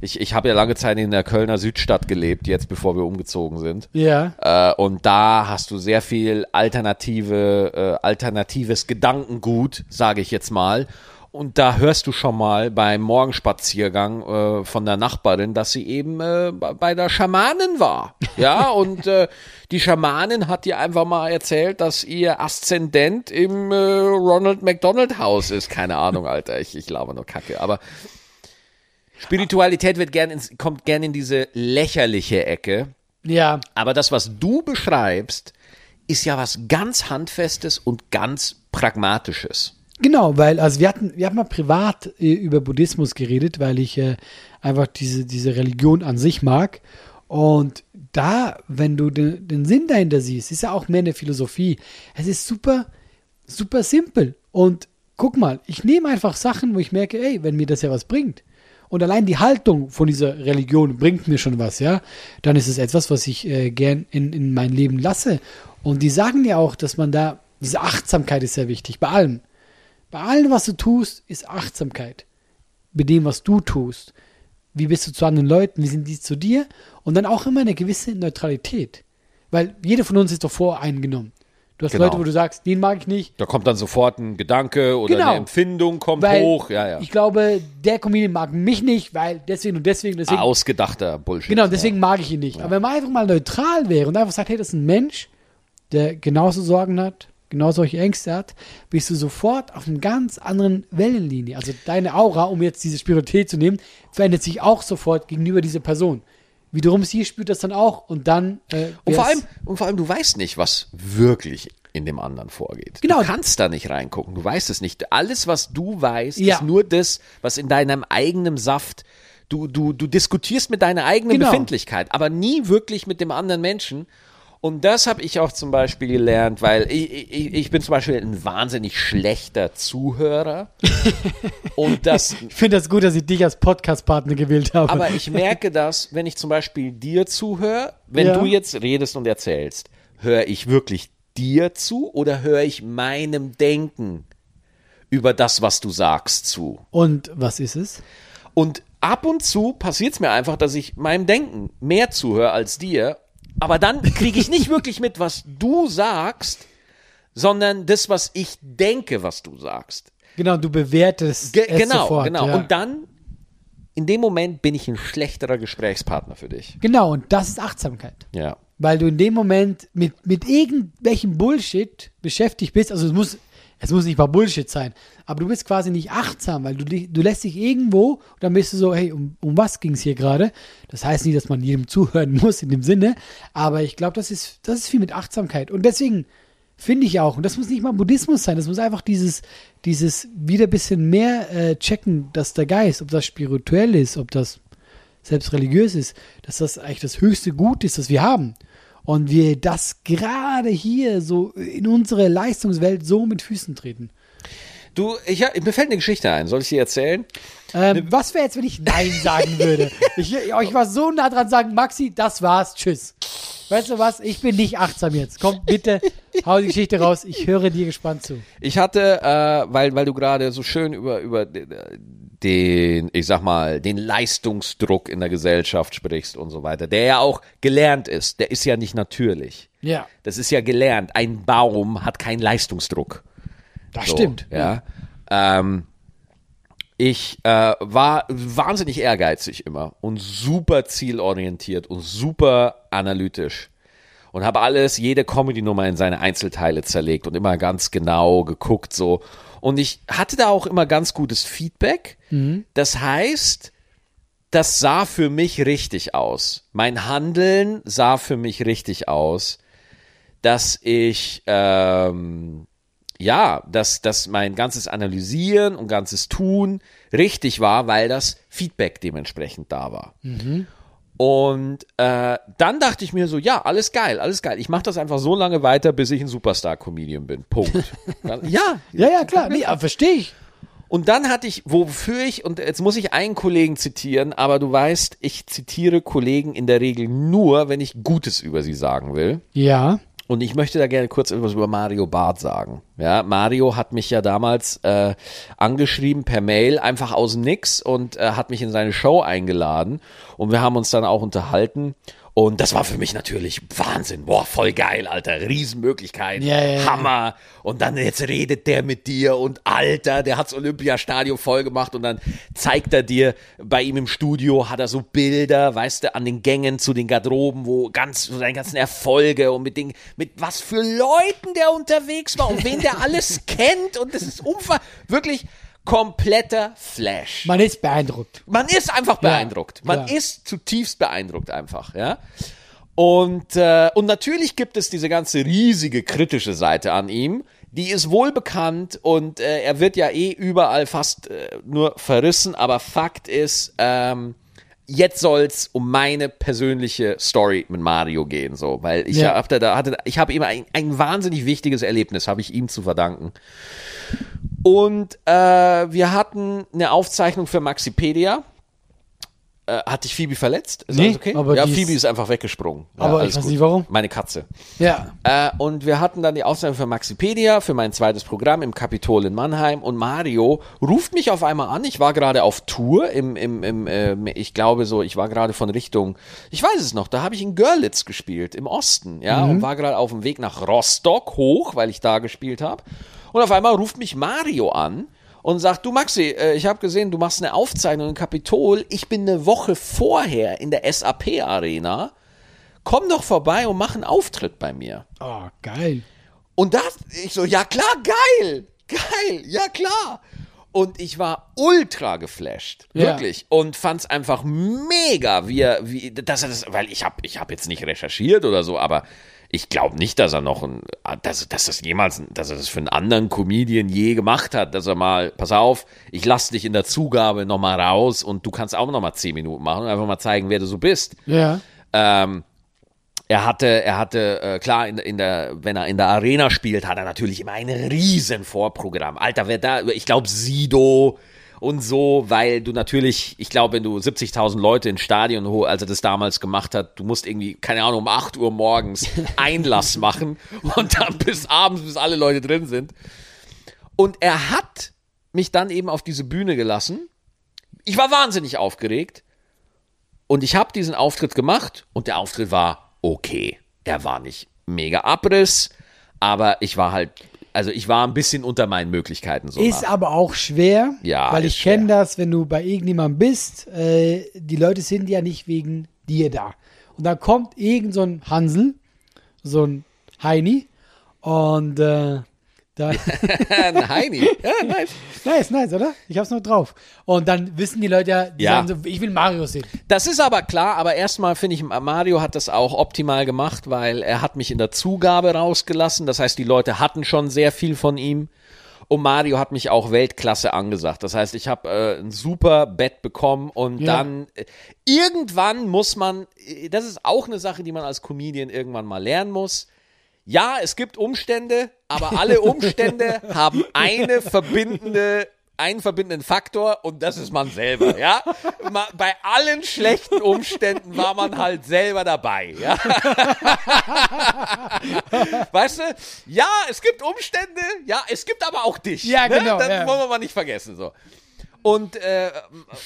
A: ich, ich habe ja lange Zeit in der Kölner Südstadt gelebt, jetzt bevor wir umgezogen sind.
B: Ja.
A: Äh, und da hast du sehr viel alternative, äh, alternatives Gedankengut, sage ich jetzt mal. Und da hörst du schon mal beim Morgenspaziergang äh, von der Nachbarin, dass sie eben äh, bei der Schamanin war. Ja, und äh, die Schamanin hat dir einfach mal erzählt, dass ihr Aszendent im äh, Ronald McDonald Haus ist. Keine Ahnung, Alter, ich, ich laber nur Kacke. Aber Spiritualität wird gern ins, kommt gern in diese lächerliche Ecke.
B: Ja.
A: Aber das, was du beschreibst, ist ja was ganz Handfestes und ganz Pragmatisches.
B: Genau, weil, also wir hatten, wir haben mal privat äh, über Buddhismus geredet, weil ich äh, einfach diese, diese Religion an sich mag. Und da, wenn du den, den Sinn dahinter siehst, ist ja auch mehr eine Philosophie. Es ist super, super simpel. Und guck mal, ich nehme einfach Sachen, wo ich merke, ey, wenn mir das ja was bringt. Und allein die Haltung von dieser Religion bringt mir schon was, ja. Dann ist es etwas, was ich äh, gern in, in mein Leben lasse. Und die sagen ja auch, dass man da, diese Achtsamkeit ist sehr wichtig, bei allem. Bei allem, was du tust, ist Achtsamkeit. Bei dem, was du tust. Wie bist du zu anderen Leuten? Wie sind die zu dir? Und dann auch immer eine gewisse Neutralität. Weil jeder von uns ist doch voreingenommen. Du hast
A: Genau.
B: Leute, wo du sagst, den mag ich nicht.
A: Da kommt dann sofort ein Gedanke oder
B: Genau.
A: eine Empfindung kommt
B: Weil
A: hoch. Ja, ja.
B: ich glaube, der Comedian mag mich nicht, weil deswegen und deswegen, deswegen.
A: Ausgedachter Bullshit.
B: Genau, deswegen mag ich ihn nicht. Aber wenn man einfach mal neutral wäre und einfach sagt, hey, das ist ein Mensch, der genauso Sorgen hat, genau solche Ängste hat, bist du sofort auf einer ganz anderen Wellenlinie. Also deine Aura, um jetzt diese Spiritualität zu nehmen, verändert sich auch sofort gegenüber dieser Person. Wiederum sie spürt das dann auch und dann. Äh,
A: Und vor, allem, und vor allem, du weißt nicht, was wirklich in dem anderen vorgeht.
B: Genau.
A: Du kannst da nicht reingucken. Du weißt es nicht. Alles, was du weißt,
B: Ja.
A: ist nur das, was in deinem eigenen Saft. Du, du, du diskutierst mit deiner eigenen
B: Genau.
A: Befindlichkeit, aber nie wirklich mit dem anderen Menschen. Und das habe ich auch zum Beispiel gelernt, weil ich, ich, ich bin zum Beispiel ein wahnsinnig schlechter Zuhörer. Und das
B: Ich finde das gut, dass ich dich als Podcast-Partner gewählt habe.
A: aber ich merke das, wenn ich zum Beispiel dir zuhöre, wenn
B: Ja.
A: du jetzt redest und erzählst, höre ich wirklich dir zu oder höre ich meinem Denken über das, was du sagst, zu?
B: und was ist es?
A: Und ab und zu passiert es mir einfach, dass ich meinem Denken mehr zuhöre als dir, aber dann kriege ich nicht wirklich mit, was du sagst, sondern das, was ich denke, was du sagst.
B: Genau, du bewertest
A: Ge
B: es
A: genau,
B: sofort.
A: genau.
B: Ja.
A: Und dann, in dem Moment, bin ich ein schlechterer Gesprächspartner für dich.
B: genau, und das ist Achtsamkeit.
A: Ja.
B: Weil du in dem Moment mit, mit irgendwelchem Bullshit beschäftigt bist. Also es muss, es muss nicht mal Bullshit sein. Aber du bist quasi nicht achtsam, weil du, du lässt dich irgendwo und dann bist du so, hey, um, um was ging es hier gerade? Das heißt nicht, dass man jedem zuhören muss in dem Sinne. Aber ich glaube, das ist, das ist viel mit Achtsamkeit. Und deswegen finde ich auch, und das muss nicht mal Buddhismus sein, das muss einfach dieses, dieses wieder ein bisschen mehr äh, checken, dass der Geist, ob das spirituell ist, ob das selbst religiös ist, dass das eigentlich das höchste Gut ist, das wir haben. Und wir das gerade hier so in unsere Leistungswelt so mit Füßen treten.
A: Du, ich, mir fällt eine Geschichte ein. Soll ich sie erzählen?
B: Ähm, was wäre jetzt, wenn ich Nein sagen würde? Ich, ich war so nah dran sagen, Maxi, das war's, tschüss. Weißt du was? Ich bin nicht achtsam jetzt. Komm, bitte, hau die Geschichte raus. Ich höre dir gespannt zu.
A: Ich hatte, äh, weil, weil du gerade so schön über, über den, ich sag mal, den Leistungsdruck in der Gesellschaft sprichst und so weiter, der ja auch gelernt ist. Der ist ja nicht natürlich.
B: Ja,
A: Das ist ja gelernt. Ein Baum hat keinen Leistungsdruck.
B: das
A: So,
B: stimmt.
A: Ja. Ähm, ich äh, war wahnsinnig ehrgeizig immer und super zielorientiert und super analytisch und habe alles, jede Comedy-Nummer in seine Einzelteile zerlegt und immer ganz genau geguckt so. Und ich hatte da auch immer ganz gutes Feedback. Das heißt, das sah für mich richtig aus. Mein Handeln sah für mich richtig aus, dass ich ähm, ja, dass, dass mein ganzes Analysieren und ganzes Tun richtig war, weil das Feedback dementsprechend da war. Und äh, dann dachte ich mir so, ja, alles geil, alles geil. Ich mache das einfach so lange weiter, bis ich ein Superstar-Comedian bin. Punkt. ja,
B: Ja, ja, klar. Nee, verstehe ich.
A: und dann hatte ich, wofür ich, und jetzt muss ich einen Kollegen zitieren, aber du weißt, ich zitiere Kollegen in der Regel nur, wenn ich Gutes über sie sagen will.
B: Ja.
A: Und ich möchte da gerne kurz etwas über Mario Barth sagen. Ja, Mario hat mich ja damals äh, angeschrieben per Mail, einfach aus dem Nix und äh, hat mich in seine Show eingeladen. Und wir haben uns dann auch unterhalten. Und das war für mich natürlich Wahnsinn. Boah, voll geil, Alter. Riesenmöglichkeit.
B: Ja, ja.
A: Hammer. Und dann jetzt redet der mit dir und Alter, der hat's Olympiastadion voll gemacht und dann zeigt er dir bei ihm im Studio, hat er so Bilder, weißt du, an den Gängen zu den Garderoben, wo ganz, so seine ganzen Erfolge und mit den, mit was für Leuten der unterwegs war und wen der alles kennt und das ist umfang, wirklich kompletter Flash.
B: Man ist beeindruckt.
A: Man ist einfach beeindruckt. Man
B: klar.
A: ist zutiefst beeindruckt einfach, ja. Und, äh, und natürlich gibt es diese ganze riesige kritische Seite an ihm, Die ist wohl bekannt und äh, er wird ja eh überall fast äh, nur verrissen, aber Fakt ist, ähm, jetzt soll's um meine persönliche Story mit Mario gehen, so, weil ich
B: Ja.
A: hab da, da hatte, ich habe immer ein, ein wahnsinnig wichtiges Erlebnis, habe ich ihm zu verdanken. Und äh, wir hatten eine Aufzeichnung für Maxipedia. Äh, hat dich Phoebe verletzt? Ist
B: Nee,
A: alles okay?
B: aber
A: ja, Phoebe ist einfach weggesprungen. Ja,
B: Aber ich weiß
A: gut.
B: nicht, warum.
A: Meine Katze.
B: Ja.
A: Äh, und wir hatten dann die Aufzeichnung für Maxipedia, für mein zweites Programm im Kapitol in Mannheim. Und Mario ruft mich auf einmal an. Ich war gerade auf Tour im, im, im äh, ich glaube so, ich war gerade von Richtung, ich weiß es noch, da habe ich in Görlitz gespielt, im Osten, ja, und war gerade auf dem Weg nach Rostock hoch, weil ich da gespielt habe. Und auf einmal ruft mich Mario an und sagt, du Maxi, äh, ich habe gesehen, du machst eine Aufzeichnung im Kapitol. Ich bin eine Woche vorher in der SAP Arena. Komm doch vorbei und mach einen Auftritt bei mir.
B: Oh, geil.
A: Und das, ich so, ja klar, geil, geil, ja klar. Und ich war ultra geflasht,
B: Ja.
A: wirklich. Und fand's einfach mega, wie er, wie, dass er das, weil ich habe ich hab jetzt nicht recherchiert oder so, aber ich glaube nicht, dass er noch ein, dass, dass das jemals, dass er das für einen anderen Comedian je gemacht hat, dass er mal, pass auf, ich lass dich in der Zugabe noch mal raus und du kannst auch noch mal zehn Minuten machen und einfach mal zeigen, wer du so bist.
B: Ja.
A: Ähm, er hatte, er hatte, äh, klar, in, in der, wenn er in der Arena spielt, hat er natürlich immer ein riesen Vorprogramm. Alter, wer da, ich glaube Sido und so, weil du natürlich, ich glaube, wenn du 70.000 Leute ins Stadion als er das damals gemacht hat, du musst irgendwie, keine Ahnung, um 8 Uhr morgens Einlass machen und dann bis abends, bis alle Leute drin sind. Und er hat mich dann eben auf diese Bühne gelassen. Ich war wahnsinnig aufgeregt. Und ich habe diesen Auftritt gemacht und der Auftritt war okay. Er war nicht mega Abriss, aber ich war halt, also ich war ein bisschen unter meinen Möglichkeiten so.
B: Ist
A: nach.
B: aber auch schwer,
A: Ja,
B: weil ich kenne das, wenn du bei irgendjemandem bist, äh, die Leute sind ja nicht wegen dir da. Und dann kommt irgend so ein Hansel, so ein Heini und äh, da,
A: Ein Heini. Ja, nice.
B: nice, nice, oder? Ich hab's noch drauf. Und dann wissen die Leute ja, die
A: Ja.
B: so, ich will Mario sehen.
A: Das ist aber klar, aber erstmal finde ich, Mario hat das auch optimal gemacht, weil er hat mich in der Zugabe rausgelassen. Das heißt, die Leute hatten schon sehr viel von ihm. Und Mario hat mich auch Weltklasse angesagt. Das heißt, ich habe äh, ein super Bett bekommen und
B: Ja.
A: dann äh, irgendwann muss man, äh, das ist auch eine Sache, die man als Comedian irgendwann mal lernen muss. Ja, es gibt Umstände, aber alle Umstände haben eine verbindende, einen verbindenden Faktor und das ist man selber, ja. Ma- Bei allen schlechten Umständen war man halt selber dabei, ja. Weißt du? Ja, es gibt Umstände, ja, es gibt aber auch dich.
B: Ja,
A: ne?
B: genau,
A: Das
B: ja.
A: wollen wir mal nicht vergessen, so. Und, äh,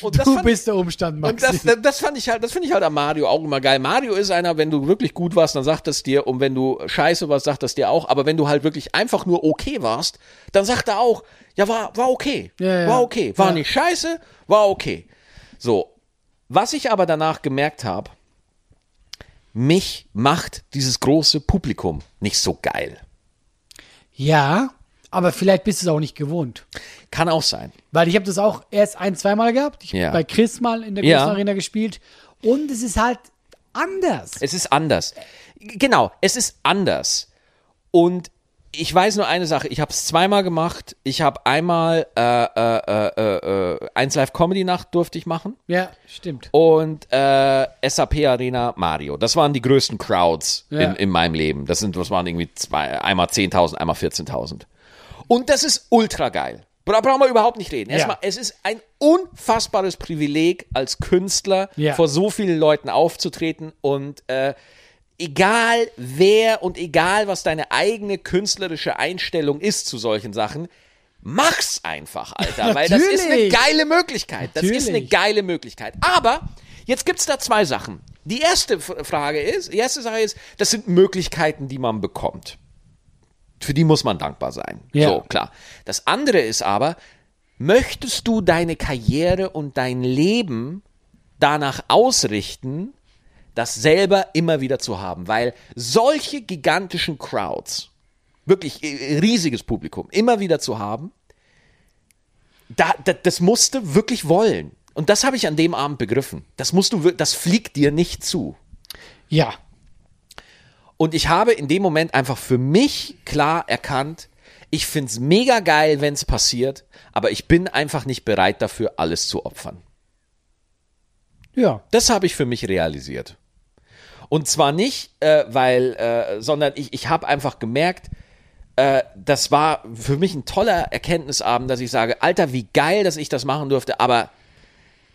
A: und das
B: Du
A: fand
B: bist der Umstand,
A: und
B: Maxi.
A: das, das fand ich halt, das finde ich halt an Mario auch immer geil. Mario ist einer, wenn du wirklich gut warst, dann sagt das dir, und wenn du scheiße warst, sagt das dir auch. Aber wenn du halt wirklich einfach nur okay warst, dann sagt er auch, ja, war, war okay.
B: Ja, ja.
A: War okay. War
B: Ja.
A: nicht scheiße, war okay. So. Was ich aber danach gemerkt habe, mich macht dieses große Publikum nicht so geil.
B: ja, aber vielleicht bist du es auch nicht gewohnt.
A: Kann auch sein.
B: Weil ich habe das auch erst ein, zweimal gehabt. Ich
A: Ja.
B: habe bei Chris mal in der
A: Ja.
B: großen Arena gespielt. Und es ist halt anders.
A: Es ist anders. Genau, es ist anders. Und ich weiß nur eine Sache, ich habe es zweimal gemacht. Ich habe einmal äh, äh, äh, äh, äh, 1 Live Comedy Nacht durfte ich machen
B: Ja, stimmt.
A: und äh, SAP Arena Mario. Das waren die größten Crowds
B: Ja.
A: in, in meinem Leben. Das sind, das waren irgendwie zwei, einmal 10.000, einmal 14.000. Und das ist ultra geil. Da brauchen wir überhaupt nicht reden. Erstmal, es ist ein unfassbares Privileg, als Künstler
B: Ja.
A: vor so vielen Leuten aufzutreten und äh, egal wer und egal was deine eigene künstlerische Einstellung ist zu solchen Sachen, mach's einfach, Alter, weil das ist eine geile Möglichkeit. Das ist eine geile Möglichkeit. Aber jetzt gibt's da zwei Sachen. Die erste Frage ist, die erste Sache ist, das sind Möglichkeiten, die man bekommt. Für die muss man dankbar sein.
B: Ja.
A: So, klar. Das andere ist aber, möchtest du deine Karriere und dein Leben danach ausrichten, das selber immer wieder zu haben? Weil solche gigantischen Crowds, wirklich äh, riesiges Publikum, immer wieder zu haben, da, da, das musst du wirklich wollen. Und das habe ich an dem Abend begriffen. Das musst du, das fliegt dir nicht zu.
B: Ja.
A: Und ich habe in dem Moment einfach für mich klar erkannt, Ich find's mega geil, wenn's passiert, aber ich bin einfach nicht bereit dafür, alles zu opfern.
B: Ja.
A: Das habe ich für mich realisiert. Und zwar nicht, äh, weil, äh, sondern ich, ich habe einfach gemerkt, äh, das war für mich ein toller Erkenntnisabend, dass ich sage, Alter, wie geil, dass ich das machen durfte, aber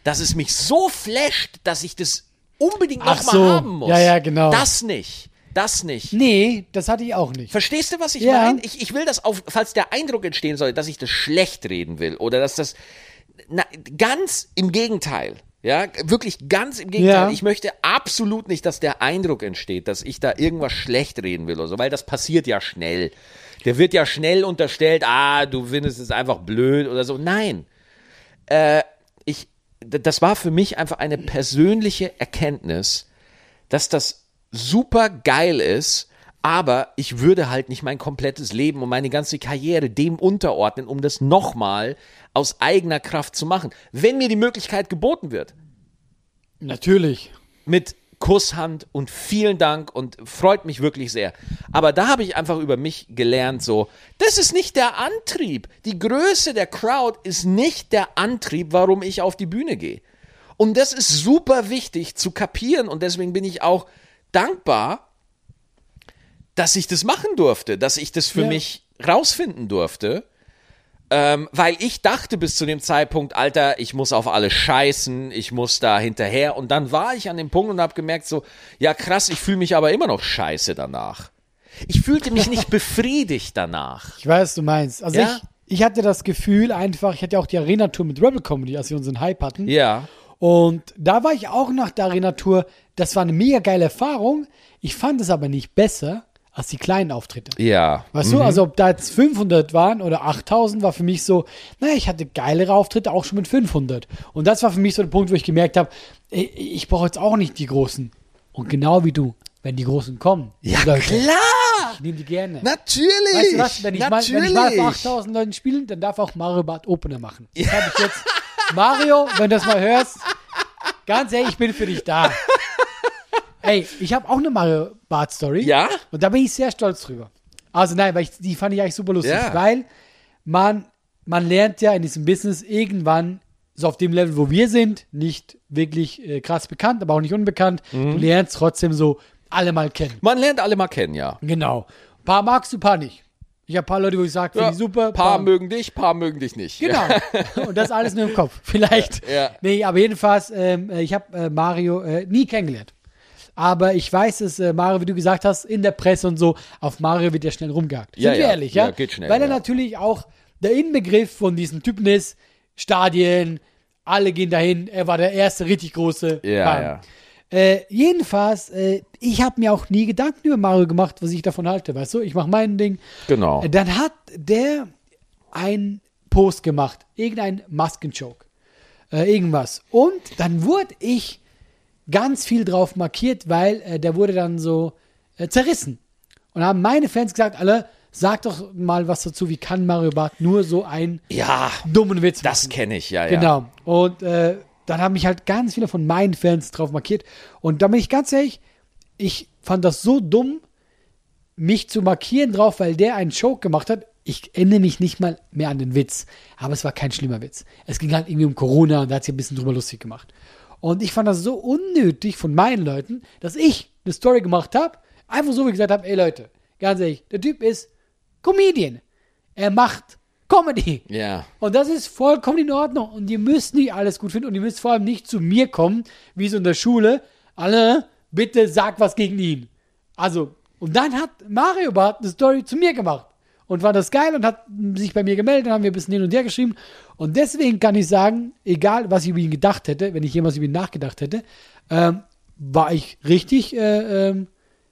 A: dass es mich so flasht, dass ich das unbedingt nochmal
B: so.
A: haben muss.
B: Ja, ja, genau.
A: Das nicht. Das nicht.
B: Nee, das hatte ich auch nicht.
A: Verstehst du, was ich
B: Ja.
A: meine? Ich, ich will das auf, falls der Eindruck entstehen soll, dass ich das schlecht reden will oder dass das na, ganz im Gegenteil. Ja, wirklich ganz im Gegenteil.
B: Ja.
A: Ich möchte absolut nicht, dass der Eindruck entsteht, dass ich da irgendwas schlecht reden will oder so, weil das passiert ja schnell. Der wird ja schnell unterstellt, ah, du findest es einfach blöd oder so. Nein. Äh, ich, das war für mich einfach eine persönliche Erkenntnis, dass das super geil ist, aber ich würde halt nicht mein komplettes Leben und meine ganze Karriere dem unterordnen, um das nochmal aus eigener Kraft zu machen. Wenn mir die Möglichkeit geboten wird,
B: Natürlich.
A: mit Kusshand und vielen Dank und freut mich wirklich sehr. Aber da habe ich einfach über mich gelernt, so, das ist nicht der Antrieb. Die Größe der Crowd ist nicht der Antrieb, warum ich auf die Bühne gehe. Und das ist super wichtig zu kapieren und deswegen bin ich auch dankbar, dass ich das machen durfte, dass ich das für
B: Ja.
A: mich rausfinden durfte. Ähm, weil ich dachte bis zu dem Zeitpunkt, Alter, ich muss auf alles scheißen, ich muss da hinterher. Und dann war ich an dem Punkt und habe gemerkt, so, ja krass, ich fühle mich aber immer noch scheiße danach. Ich fühlte mich nicht befriedigt danach.
B: Ich weiß, was du meinst. Also
A: Ja?
B: ich, ich hatte das Gefühl einfach, ich hatte ja auch die Arena-Tour mit Rebel Comedy, als wir unseren Hype hatten.
A: Ja.
B: Und da war ich auch nach der Arena-Tour. Das war eine mega geile Erfahrung. Ich fand es aber nicht besser als die kleinen Auftritte.
A: Ja.
B: Weißt du, also ob da jetzt 500 waren oder 8000, war für mich so, naja, ich hatte geilere Auftritte auch schon mit 500. Und das war für mich so der Punkt, wo ich gemerkt habe, ey, ich brauche jetzt auch nicht die Großen. Und genau wie du, wenn die Großen kommen,
A: Ja,
B: Leute,
A: klar!
B: ich nehme die gerne.
A: Natürlich!
B: Weißt du was, wenn ich, mal,
A: Natürlich!
B: wenn ich mal vor 8000 Leuten spiele, dann darf auch Mario Bart Opener machen. Das habe ich jetzt. Mario, wenn du das mal hörst, ganz ehrlich, ich bin für dich da. Ey, ich habe auch eine Mario Bart Story.
A: Ja?
B: Und da bin ich sehr stolz drüber. Also nein, weil ich, die fand ich eigentlich super lustig,
A: Ja.
B: weil man, man lernt ja in diesem Business irgendwann so auf dem Level, wo wir sind, nicht wirklich äh, krass bekannt, aber auch nicht unbekannt.
A: Mhm.
B: Du lernst trotzdem so alle mal kennen.
A: Man lernt alle mal kennen, ja.
B: Genau. Ein paar magst du, ein paar nicht. Ich habe ein paar Leute, wo ich sage, finde
A: ja
B: ich super.
A: Paar mögen dich, paar mögen dich nicht.
B: Genau. Und das alles nur im Kopf. Vielleicht.
A: Ja, ja.
B: Nee, aber jedenfalls, ähm, äh, ich habe äh, Mario äh, nie kennengelernt. Aber ich weiß, dass äh, Mario, wie du gesagt hast, in der Presse und so, auf Mario wird ja schnell rumgehakt.
A: Ja,
B: Sind wir
A: ja.
B: ehrlich, ja?
A: Ja, geht schnell,
B: Weil er natürlich auch der Inbegriff von diesem Typen ist, Stadien, alle gehen dahin, er war der erste richtig große.
A: Ja,
B: Bam.
A: ja.
B: Äh, jedenfalls, äh, ich habe mir auch nie Gedanken über Mario gemacht, was ich davon halte, weißt du? Ich mache mein Ding.
A: Genau.
B: Äh, Dann hat der ein Post gemacht, irgendein Maskenjoke, äh, irgendwas. Und dann wurde ich ganz viel drauf markiert, weil äh, der wurde dann so äh, zerrissen. Und haben meine Fans gesagt, alle, sag doch mal was dazu, wie kann Mario Barth nur so einen
A: Ja,
B: dummen Witz machen?
A: das kenne ich, ja, ja.
B: Genau. Und äh, dann haben mich halt ganz viele von meinen Fans drauf markiert. Und da bin ich ganz ehrlich, ich fand das so dumm, mich zu markieren drauf, weil der einen Joke gemacht hat. Ich erinnere mich nicht mal mehr an den Witz. Aber es war kein schlimmer Witz. Es ging halt irgendwie um Corona und da hat sich ein bisschen drüber lustig gemacht. Und ich fand das so unnötig von meinen Leuten, dass ich eine Story gemacht habe, einfach so wie gesagt habe, ey Leute, ganz ehrlich, der Typ ist Comedian. Er macht Comedy.
A: Ja.
B: Und das ist vollkommen in Ordnung. Und ihr müsst nicht alles gut finden und ihr müsst vor allem nicht zu mir kommen, wie so in der Schule. Alle, bitte sag was gegen ihn. Also, und dann hat Mario Bart eine Story zu mir gemacht. Und war das geil und hat sich bei mir gemeldet, dann haben wir ein bisschen hin und her geschrieben. Und deswegen kann ich sagen, egal was ich über ihn gedacht hätte, wenn ich jemals über ihn nachgedacht hätte, ähm, war ich richtig, äh, ähm,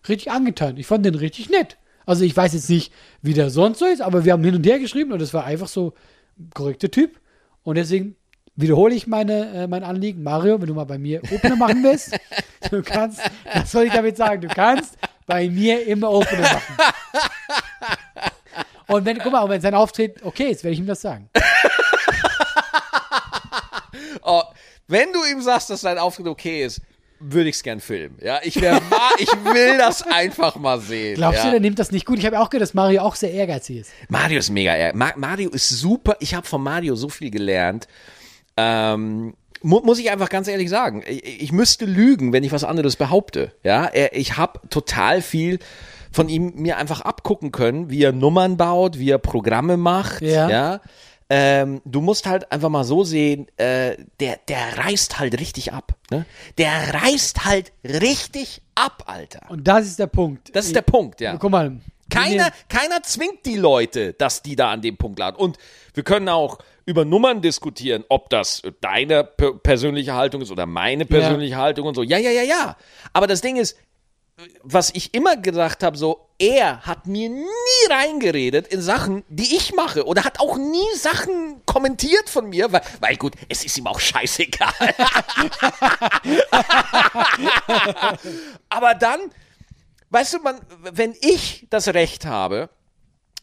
B: richtig angetan. Ich fand den richtig nett. Also ich weiß jetzt nicht, wie der sonst so ist, aber wir haben hin und her geschrieben und es war einfach so korrekter Typ. Und deswegen wiederhole ich meine, äh, mein Anliegen. Mario, wenn du mal bei mir Opener machen willst, du kannst, das soll ich damit sagen, du kannst bei mir immer Opener machen. Und wenn, guck mal, wenn sein Auftritt okay ist, werde ich ihm das sagen.
A: Oh, wenn du ihm sagst, dass dein Auftritt okay ist, würde ich es gern filmen. Ja, ich, wär, ich will das einfach mal sehen.
B: Glaubst
A: ja.
B: du, der nimmt das nicht gut? Ich habe auch gehört, dass Mario auch sehr ehrgeizig ist.
A: Mario ist mega. ehr- Ma Mario ist super. Ich habe von Mario so viel gelernt. Ähm, mu muss ich einfach ganz ehrlich sagen. Ich, ich müsste lügen, wenn ich was anderes behaupte. Ja, ich habe total viel von ihm mir einfach abgucken können, wie er Nummern baut, wie er Programme macht.
B: Ja.
A: ja? Ähm, du musst halt einfach mal so sehen, äh, der, der reißt halt richtig ab. Ne? Der reißt halt richtig ab, Alter.
B: Und das ist der Punkt.
A: Das ist der Punkt, ja.
B: Guck mal.
A: Keiner, keiner zwingt die Leute, dass die da an dem Punkt laden. Und wir können auch über Nummern diskutieren, ob das deine per persönliche Haltung ist oder meine persönliche Haltung und so. Ja, ja, ja, ja. Aber das Ding ist, was ich immer gesagt habe, so, er hat mir nie reingeredet in Sachen, die ich mache. Oder hat auch nie Sachen kommentiert von mir, weil, weil gut, es ist ihm auch scheißegal. Aber dann, weißt du, man, wenn ich das Recht habe,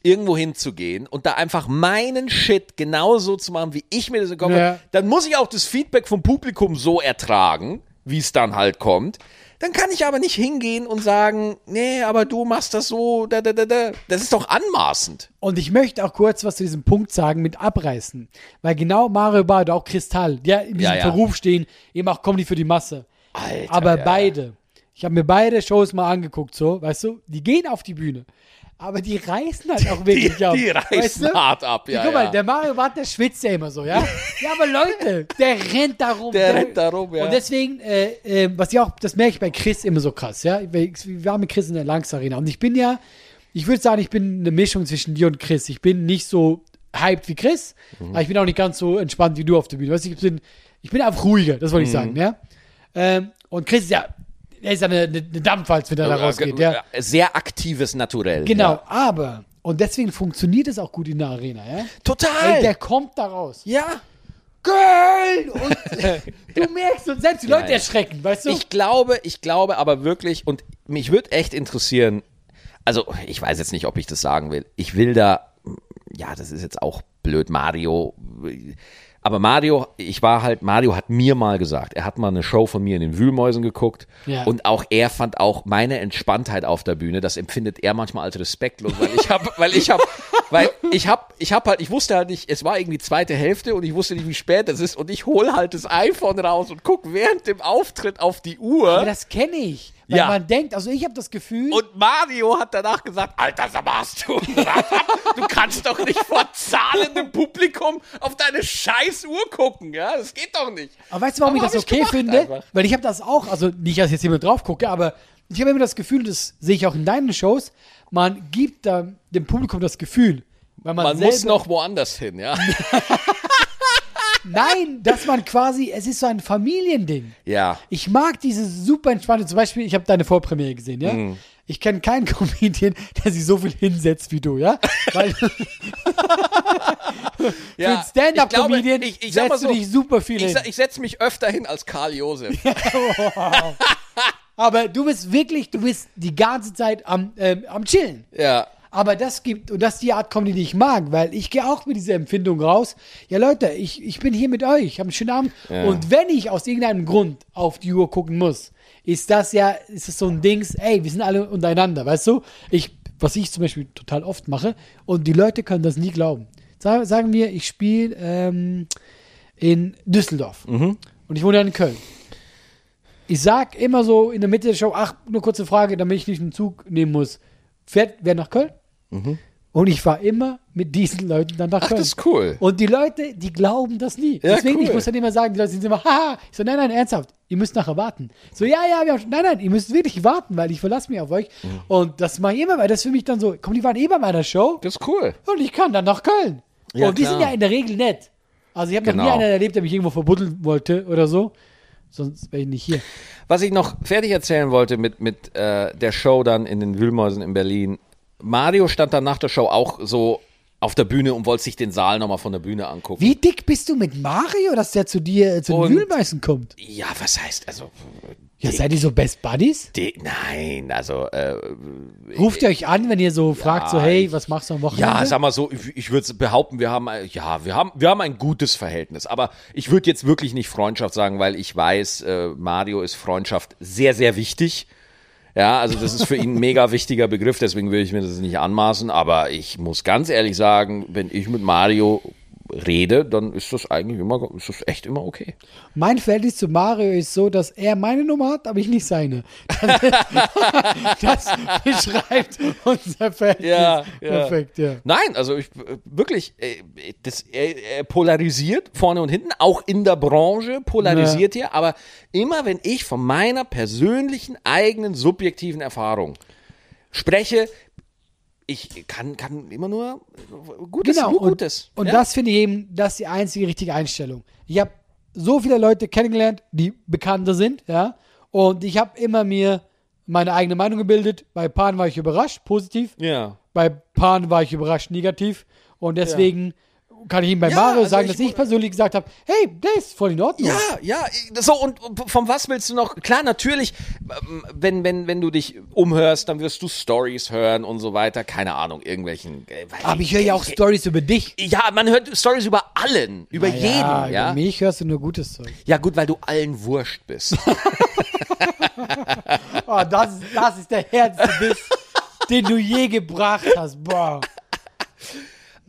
A: irgendwo hinzugehen und da einfach meinen Shit genauso zu machen, wie ich mir das im Kopf
B: Ja.
A: habe, dann muss ich auch das Feedback vom Publikum so ertragen, wie es dann halt kommt. Dann kann ich aber nicht hingehen und sagen, nee, aber du machst das so, da, da, da, da. Das ist doch anmaßend.
B: Und ich möchte auch kurz was zu diesem Punkt sagen mit Abreißen. Weil genau Mario Barth, auch Kristall, die ja in diesem
A: Ja, ja.
B: Verruf stehen, eben auch Comedy für die Masse.
A: Alter,
B: Aber
A: ja.
B: beide, ich habe mir beide Shows mal angeguckt, so, weißt du, die gehen auf die Bühne. Aber die reißen halt auch wirklich
A: Die-
B: ab.
A: die reißen hart ab, ja,
B: Guck mal,
A: ja.
B: der Mario Barth, der schwitzt ja immer so, ja? Ja, aber Leute, der rennt da rum.
A: Der rennt da rum, ja.
B: Und deswegen, äh, äh, was ich auch, das merke ich bei Chris immer so krass, ja? Wir wir waren mit Chris in der Langs Arena und ich bin ja, ich würde sagen, ich bin eine Mischung zwischen dir und Chris. Ich bin nicht so hyped wie Chris,
A: Mhm.
B: aber ich bin auch nicht ganz so entspannt wie du auf der Bühne. Weißt du, ich bin, ich bin einfach ruhiger, das wollte ich
A: Mhm.
B: sagen, ja? Ähm, und Chris ist ja, er ist ja eine, eine Dampfwalz, wenn er da rausgeht, ja?
A: Sehr aktives Naturell.
B: Genau,
A: Ja.
B: aber, und deswegen funktioniert es auch gut in der Arena, ja?
A: Total.
B: Ey, der kommt da raus.
A: ja.
B: Köln! Und du merkst, und selbst die Leute erschrecken, weißt du?
A: Ich glaube, ich glaube aber wirklich, und mich würde echt interessieren, also ich weiß jetzt nicht, ob ich das sagen will. Ich will da, ja, das ist jetzt auch blöd, Mario. Aber Mario, ich war halt, Mario hat mir mal gesagt, er hat mal eine Show von mir in den Wühlmäusen geguckt
B: Ja.
A: und auch er fand auch meine Entspanntheit auf der Bühne, das empfindet er manchmal als respektlos, weil ich habe, weil ich habe, weil ich habe, ich habe halt, ich wusste halt nicht, es war irgendwie zweite Hälfte und ich wusste nicht, wie spät es ist und ich hol halt das iPhone raus und guck während dem Auftritt auf die Uhr.
B: aber das kenne ich. Weil
A: Ja.
B: man denkt, also ich habe das Gefühl,
A: Und Mario hat danach gesagt, Alter, sag mal, hast du? Du kannst doch nicht vor zahlendem Publikum auf deine scheiß Uhr gucken, ja? Das geht doch nicht.
B: aber weißt du, warum
A: Aber
B: ich das
A: ich
B: okay
A: gemacht
B: finde?
A: einfach.
B: Weil ich habe das auch, also nicht, dass ich jetzt jemand drauf gucke, aber ich habe immer das Gefühl, das sehe ich auch in deinen Shows, man gibt da dem Publikum das Gefühl, weil man,
A: Man muss noch woanders hin, ja?
B: Nein, dass man quasi, es ist so ein Familiending.
A: Ja.
B: Ich mag diese super entspannte, zum Beispiel, ich habe deine Vorpremiere gesehen, ja?
A: Mhm.
B: Ich kenne keinen Comedian, der sich so viel hinsetzt wie du, ja? Weil
A: ja.
B: für einen Stand-Up-Comedian setzt
A: so,
B: du dich super viel
A: ich,
B: hin.
A: ich setze mich öfter hin als Karl Josef.
B: Aber du bist wirklich, du bist die ganze Zeit am, ähm, am Chillen.
A: Ja.
B: Aber das gibt, und das ist die Art Comedy, die ich mag, weil ich gehe auch mit dieser Empfindung raus. Ja, Leute, ich, ich bin hier mit euch, ich habe einen schönen Abend. Und wenn ich aus irgendeinem Grund auf die Uhr gucken muss, ist das ja, ist es so ein Dings, ey, wir sind alle untereinander, weißt du? Ich, was ich zum Beispiel total oft mache, und die Leute können das nie glauben. Sa- Sagen wir, ich spiele ähm, in Düsseldorf und ich wohne in Köln. Ich sag immer so in der Mitte der Show, ach, nur kurze Frage, damit ich nicht einen Zug nehmen muss. Fährt wer nach Köln? Und ich fahre immer mit diesen Leuten dann nach
A: Ach,
B: Köln.
A: das ist cool.
B: Und die Leute, die glauben das nie.
A: Ja,
B: Deswegen,
A: cool.
B: ich muss dann immer sagen, die Leute sind immer, haha. Ich so, nein, nein, ernsthaft, ihr müsst nachher warten. So, ja, ja, wir haben, schon- nein, nein, ihr müsst wirklich warten, weil ich verlasse mich auf euch.
A: Mhm.
B: Und das mache ich immer, weil das für mich dann so, komm, die waren eh bei meiner Show
A: Das ist cool.
B: und ich kann dann nach Köln.
A: Ja,
B: und die sind
A: klar.
B: ja in der Regel nett. Also ich habe noch nie
A: Genau.
B: einen erlebt, der mich irgendwo verbuddeln wollte oder so. Sonst wäre ich nicht hier.
A: Was ich noch fertig erzählen wollte mit, mit äh, der Show dann in den Wühlmäusen in Berlin. Mario stand dann nach der Show auch so auf der Bühne und wollte sich den Saal nochmal von der Bühne angucken.
B: Wie dick bist du mit Mario, dass der zu dir äh, zu den Wühlmeißen kommt?
A: Ja, was heißt, also,
B: Ja, seid ihr so Best Buddies?
A: die, nein, also, äh,
B: Ruft ihr euch an, wenn ihr so fragt, so, hey, was machst du am Wochenende?
A: Ja, sag mal so, ich, ich würde behaupten, wir haben, äh, ja, wir haben, wir haben ein gutes Verhältnis. Aber ich würde jetzt wirklich nicht Freundschaft sagen, weil ich weiß, äh, Mario ist Freundschaft sehr, sehr wichtig. Ja, also das ist für ihn ein mega wichtiger Begriff, deswegen will ich mir das nicht anmaßen. Aber ich muss ganz ehrlich sagen, wenn ich mit Mario rede, dann ist das eigentlich immer, ist das echt immer okay.
B: Mein Verhältnis zu Mario ist so, dass er meine Nummer hat, aber ich nicht seine. Das, beschreibt unser Verhältnis
A: Ja, ja.
B: perfekt, ja.
A: Nein, also ich wirklich, äh, das, er, er polarisiert vorne und hinten, auch in der Branche polarisiert er, aber immer wenn ich von meiner persönlichen eigenen subjektiven Erfahrung spreche, ich kann, kann immer nur Gutes,
B: Genau.
A: nur
B: Und,
A: Gutes.
B: und
A: ja?
B: das finde ich eben, das ist die einzige richtige Einstellung. Ich habe so viele Leute kennengelernt, die bekannter sind, ja. Und ich habe immer mir meine eigene Meinung gebildet. Bei Pan war ich überrascht, positiv.
A: Ja.
B: Bei Pan war ich überrascht, negativ. Und deswegen kann ich ihm bei
A: Ja,
B: Mario
A: also
B: sagen,
A: ich
B: dass ich persönlich gesagt habe, hey, der ist voll in Ordnung.
A: Ja, ja, so und von was willst du noch? Klar, natürlich, ähm, wenn wenn wenn du dich umhörst, dann wirst du Stories hören und so weiter. Keine Ahnung, irgendwelchen. äh,
B: Aber ich höre ja auch Stories über dich.
A: Ja, man hört Stories über allen, über jeden,
B: Ja,
A: ja.
B: über mich hörst du nur gutes Zeug.
A: Ja, gut, weil du allen wurscht bist.
B: Oh, das, ist- das ist der härteste Biss, den du je gebracht hast. Boah.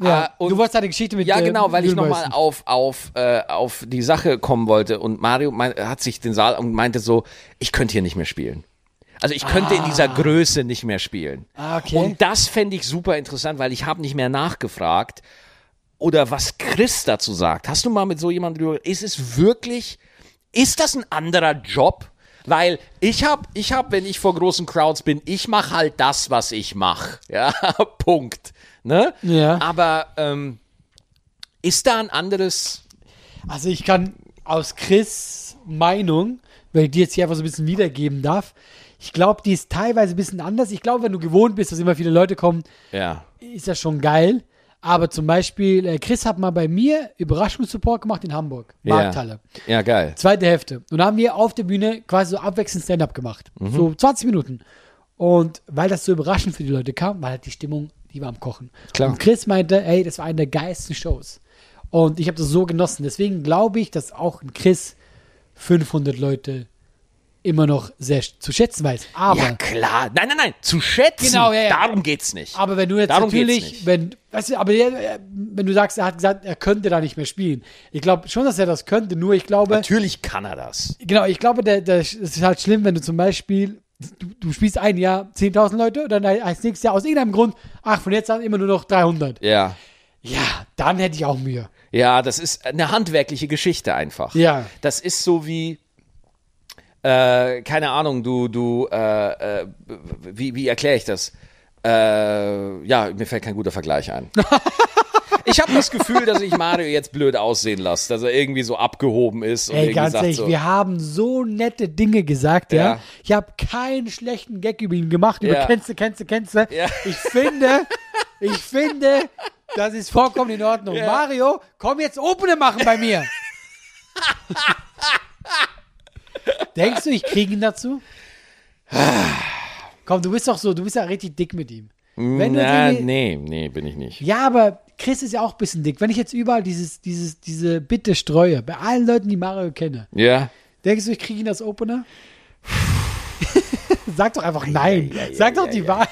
B: Ja,
A: Ah, und-
B: du wolltest eine Geschichte mit
A: ja,
B: äh,
A: genau, weil ich nochmal auf, auf, äh, auf die Sache kommen wollte. Und Mario mein, hat sich den Saal und meinte so, ich könnte hier nicht mehr spielen. Also ich könnte in dieser Größe nicht mehr spielen.
B: Ah, okay.
A: Und das fände ich super interessant, weil ich habe nicht mehr nachgefragt. Oder was Chris dazu sagt. Hast du mal mit so jemandem drüber, ist es wirklich, ist das ein anderer Job? Weil ich habe, ich hab, wenn ich vor großen Crowds bin, ich mache halt das, was ich mache. Ja, Punkt. Ne?
B: Ja.
A: Aber ähm, ist da ein anderes,
B: Also ich kann aus Chris Meinung, wenn ich die jetzt hier einfach so ein bisschen wiedergeben darf, ich glaube, die ist teilweise ein bisschen anders. Ich glaube, wenn du gewohnt bist, dass immer viele Leute kommen,
A: ja,
B: ist das schon geil. Aber zum Beispiel, äh, Chris hat mal bei mir Überraschungssupport gemacht in Hamburg, Markthalle.
A: Ja, ja geil.
B: Zweite Hälfte. Und da haben wir auf der Bühne quasi so abwechselnd Stand-up gemacht.
A: Mhm.
B: So 20 Minuten. Und weil das so überraschend für die Leute kam, war halt die Stimmung, die war am Kochen.
A: Klar.
B: Und Chris meinte, ey, das war eine der geilsten Shows. Und ich habe das so genossen. Deswegen glaube ich, dass auch ein Chris 500 Leute immer noch sehr zu schätzen weiß. Aber,
A: Ja, klar. Nein, nein, nein. Zu schätzen.
B: Genau, ja, ja.
A: Darum geht's nicht.
B: aber wenn du jetzt
A: Darum
B: natürlich, wenn, weißt du, aber der, wenn du sagst, er hat gesagt, er könnte da nicht mehr spielen. Ich glaube schon, dass er das könnte, nur ich glaube,
A: Natürlich kann er das.
B: Genau, ich glaube, der, der, es ist halt schlimm, wenn du zum Beispiel, du, du spielst ein Jahr 10.000 Leute und dann als nächstes Jahr aus irgendeinem Grund, ach, von jetzt an immer nur noch 300.
A: Ja.
B: Ja, dann hätte ich auch Mühe.
A: Ja, das ist eine handwerkliche Geschichte einfach.
B: Ja.
A: Das ist so wie, äh, keine Ahnung, du, du, äh, äh, wie, wie erkläre ich das? Äh, ja, mir fällt kein guter Vergleich ein. Ich habe das Gefühl, dass ich Mario jetzt blöd aussehen lasse, dass er irgendwie so abgehoben ist
B: Ey, ganz ehrlich,
A: so,
B: wir haben so nette Dinge gesagt, ja.
A: Ja.
B: Ich habe keinen schlechten Gag über ihn gemacht, über
A: Ja.
B: kennst du, kennst du, kennst du.
A: Ja.
B: Ich finde, ich finde, das ist vollkommen in Ordnung.
A: Ja.
B: Mario, komm jetzt Opener machen bei mir. Denkst du, ich kriege ihn dazu? Komm, du bist doch so, du bist ja richtig dick mit ihm. Wenn
A: na,
B: irgendwie-
A: nee, nee, bin ich nicht.
B: Ja, aber Chris ist ja auch ein bisschen dick. Wenn ich jetzt überall dieses, dieses, diese Bitte streue, bei allen Leuten, die Mario kenne,
A: Ja.
B: denkst du, ich kriege ihn als Opener? Sag doch einfach nein. Sag doch die Wahrheit.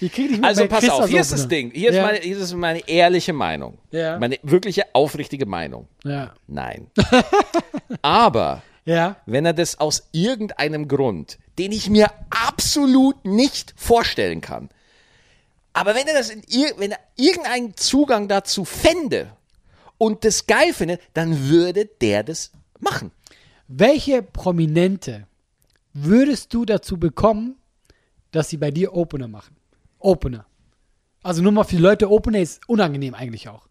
B: Ich krieg nicht mit
A: Also pass
B: Chris
A: auf, hier ist das. Ding. Hier ist,
B: Ja.
A: meine, hier ist meine ehrliche Meinung.
B: Ja.
A: Meine wirkliche, aufrichtige Meinung.
B: Ja.
A: Nein. Aber
B: Ja.
A: wenn er das aus irgendeinem Grund, den ich mir absolut nicht vorstellen kann, aber wenn er das in ir wenn er irgendeinen Zugang dazu fände und das geil findet, dann würde der das machen.
B: Welche Prominente würdest du dazu bekommen, dass sie bei dir Opener machen? Opener. Also nur mal für die Leute, Opener ist unangenehm eigentlich auch.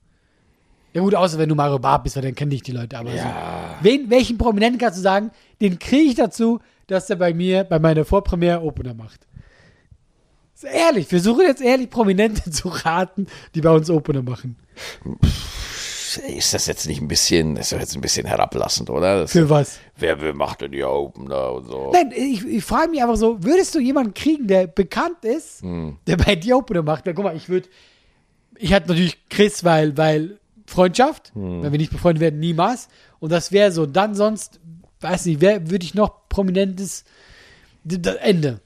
B: Ja gut, außer wenn du Mario Barth bist, weil dann kenne ich die Leute. Aber so. Wen, welchen Prominenten kannst du sagen, den kriege ich dazu, dass er bei mir, bei meiner Vorpremiere Opener macht? Ehrlich, wir suchen jetzt ehrlich Prominente zu raten, die bei uns Opener machen.
A: Ist das jetzt nicht ein bisschen, ist doch jetzt ein bisschen herablassend, oder? Das,
B: Für was?
A: wer, wer macht denn die Opener und so?
B: Nein, ich, ich frage mich einfach so, würdest du jemanden kriegen, der bekannt ist,
A: Hm.
B: der bei dir Opener macht? Na, guck mal, ich würde, ich hatte natürlich Chris, weil, weil Freundschaft,
A: Hm.
B: wenn wir nicht befreundet werden, niemals. Und das wäre so. Dann sonst, weiß nicht, wer würde ich noch prominentes Ende.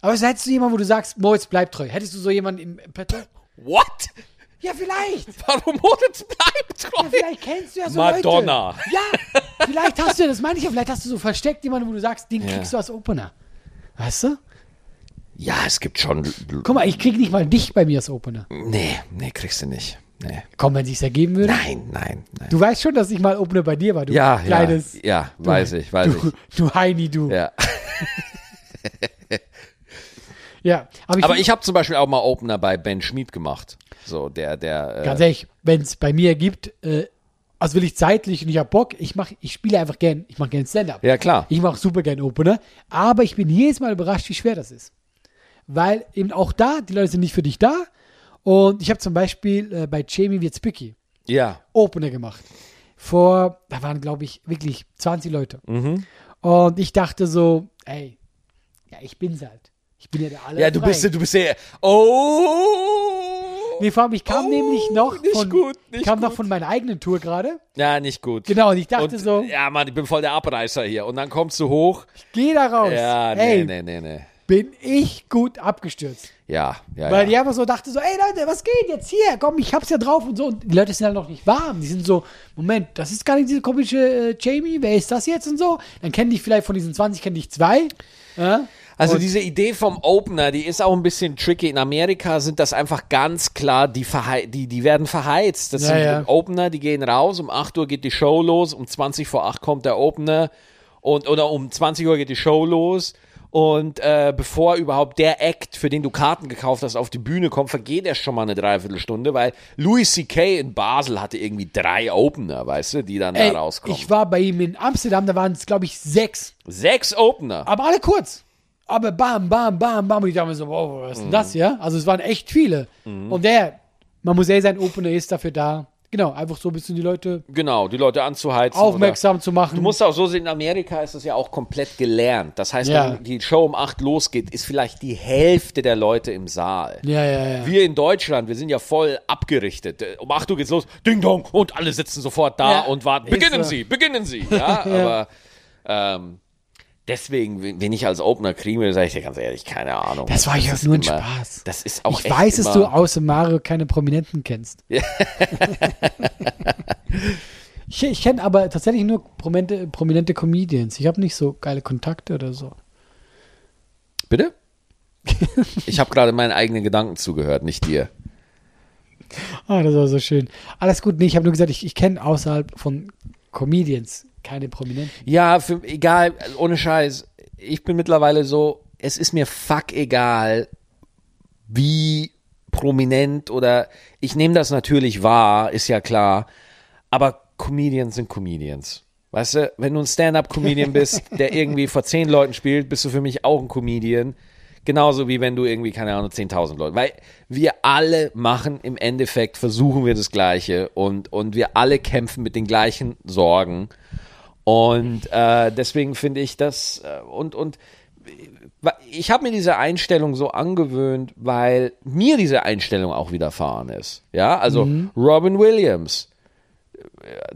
B: Aber hättest du jemanden, wo du sagst, Moritz, bleib treu. Hättest du so jemanden im Petto?
A: What?
B: Ja, vielleicht.
A: Warum Moritz bleibt treu?
B: Ja, vielleicht kennst du ja so
A: Madonna.
B: Leute. Ja, vielleicht hast du, das meine ich ja, vielleicht hast du so versteckt jemanden, wo du sagst, den
A: Ja.
B: kriegst du als Opener. Weißt du?
A: Ja, es gibt schon.
B: Guck mal, ich krieg nicht mal dich bei mir als Opener.
A: Nee, nee, kriegst du nicht. Nee.
B: Komm, wenn sich's ergeben würde.
A: Nein, nein, nein.
B: Du weißt schon, dass ich mal Opener bei dir war, du
A: ja,
B: kleines.
A: ja, ja, weiß ich, weiß
B: du, du Heini, du.
A: ich. Ja.
B: Ja, aber ich,
A: Aber ich habe zum Beispiel auch mal Opener bei Ben Schmid gemacht. So, der, der.
B: ganz
A: Äh,
B: ehrlich, wenn es bei mir gibt, äh, also will ich zeitlich und ich hab Bock, ich mach, ich spiele einfach gern, ich mache gern Stand-up.
A: ja, klar.
B: Ich mache super gern Opener, aber ich bin jedes Mal überrascht, wie schwer das ist. Weil eben auch da, die Leute sind nicht für dich da. Und ich habe zum Beispiel äh, bei Jamie Witzbicki
A: Ja.
B: Opener gemacht. Vor, da waren glaube ich wirklich 20 Leute.
A: Mhm.
B: Und ich dachte so, ey, ja, ich bin's halt. Ich bin ja der aller
A: Ja, du bist, du bist der. Oh!
B: Nee, vor allem, ich kam
A: Oh,
B: nämlich noch
A: nicht
B: von,
A: gut, nicht
B: ich kam noch
A: gut.
B: von meiner eigenen Tour gerade.
A: Ja, nicht gut.
B: Genau, und ich dachte
A: Und,
B: so,
A: Ja, Mann, ich bin voll der Abreißer hier. Und dann kommst du hoch.
B: geh da raus.
A: Ja, nee,
B: ey,
A: nee, nee, nee.
B: bin ich gut abgestürzt.
A: Ja, ja.
B: Weil
A: ja.
B: die einfach so dachte so, ey Leute, was geht jetzt hier? Komm, ich hab's ja drauf und so. Und die Leute sind halt noch nicht warm. Die sind so, Moment, das ist gar nicht diese komische äh, Jamie, wer ist das jetzt und so? Dann kennen die vielleicht von diesen 20, kennen dich zwei. Ja?
A: Also
B: Und-
A: diese Idee vom Opener, die ist auch ein bisschen tricky. In Amerika sind das einfach ganz klar, die, die, die werden verheizt. Das
B: Ja,
A: sind
B: ja.
A: Opener, die gehen raus, um 8 Uhr geht die Show los, um 20 vor 8 kommt der Opener und oder um 20 Uhr geht die Show los. Und äh, bevor überhaupt der Act, für den du Karten gekauft hast, auf die Bühne kommt, vergeht erst schon mal eine Dreiviertelstunde, weil Louis C.K. in Basel hatte irgendwie drei Opener, weißt du, die dann
B: Ey,
A: da rauskommen.
B: ich war bei ihm in Amsterdam, da waren es, glaube ich, sechs.
A: Sechs Opener.
B: Aber alle kurz. Aber bam, bam, bam, bam. Und ich dachte mir so, wow, was ist denn das, ja? Also es waren echt viele. Und der, man muss ehrlich sein, Opener ist dafür da. Genau, einfach so ein bisschen die Leute
A: Genau, die Leute anzuheizen.
B: aufmerksam zu machen.
A: Du musst auch so sehen, in Amerika ist das ja auch komplett gelernt. Das heißt,
B: Ja.
A: wenn die Show um 8 losgeht, ist vielleicht die Hälfte der Leute im Saal.
B: ja, ja, ja.
A: Wir in Deutschland, wir sind ja voll abgerichtet. Äh, Um 8 Uhr geht's los, Ding Dong, und alle sitzen sofort da
B: Ja,
A: und warten. Beginnen
B: so.
A: Sie, beginnen Sie. Ja, aber ähm, deswegen, wenn ich als Opener kriegen will, sage ich dir ganz ehrlich, keine Ahnung.
B: Das war ja nur ein
A: immer-
B: Spaß.
A: Das ist auch
B: ich weiß, dass du außer Mario keine Prominenten kennst. ich ich kenne aber tatsächlich nur prominente, prominente Comedians. Ich habe nicht so geile Kontakte oder so.
A: Bitte? Ich habe gerade meinen eigenen Gedanken zugehört, nicht dir.
B: Ah, das war so schön. Alles gut, nee, ich habe nur gesagt, ich, ich kenne außerhalb von Comedians keine Prominenten.
A: Ja, für, egal, ohne Scheiß. Ich bin mittlerweile so, es ist mir fuck egal, wie prominent oder ich nehme das natürlich wahr, ist ja klar, aber Comedians sind Comedians. Weißt du, wenn du ein Stand-up-Comedian bist, der irgendwie vor zehn Leuten spielt, bist du für mich auch ein Comedian. Genauso wie wenn du irgendwie, keine Ahnung, 10.000 Leute. Weil wir alle machen im Endeffekt, versuchen wir das Gleiche und, und wir alle kämpfen mit den gleichen Sorgen. Und äh, deswegen finde ich das äh, und und ich habe mir diese Einstellung so angewöhnt, weil mir diese Einstellung auch widerfahren ist. Ja, also Robin Williams,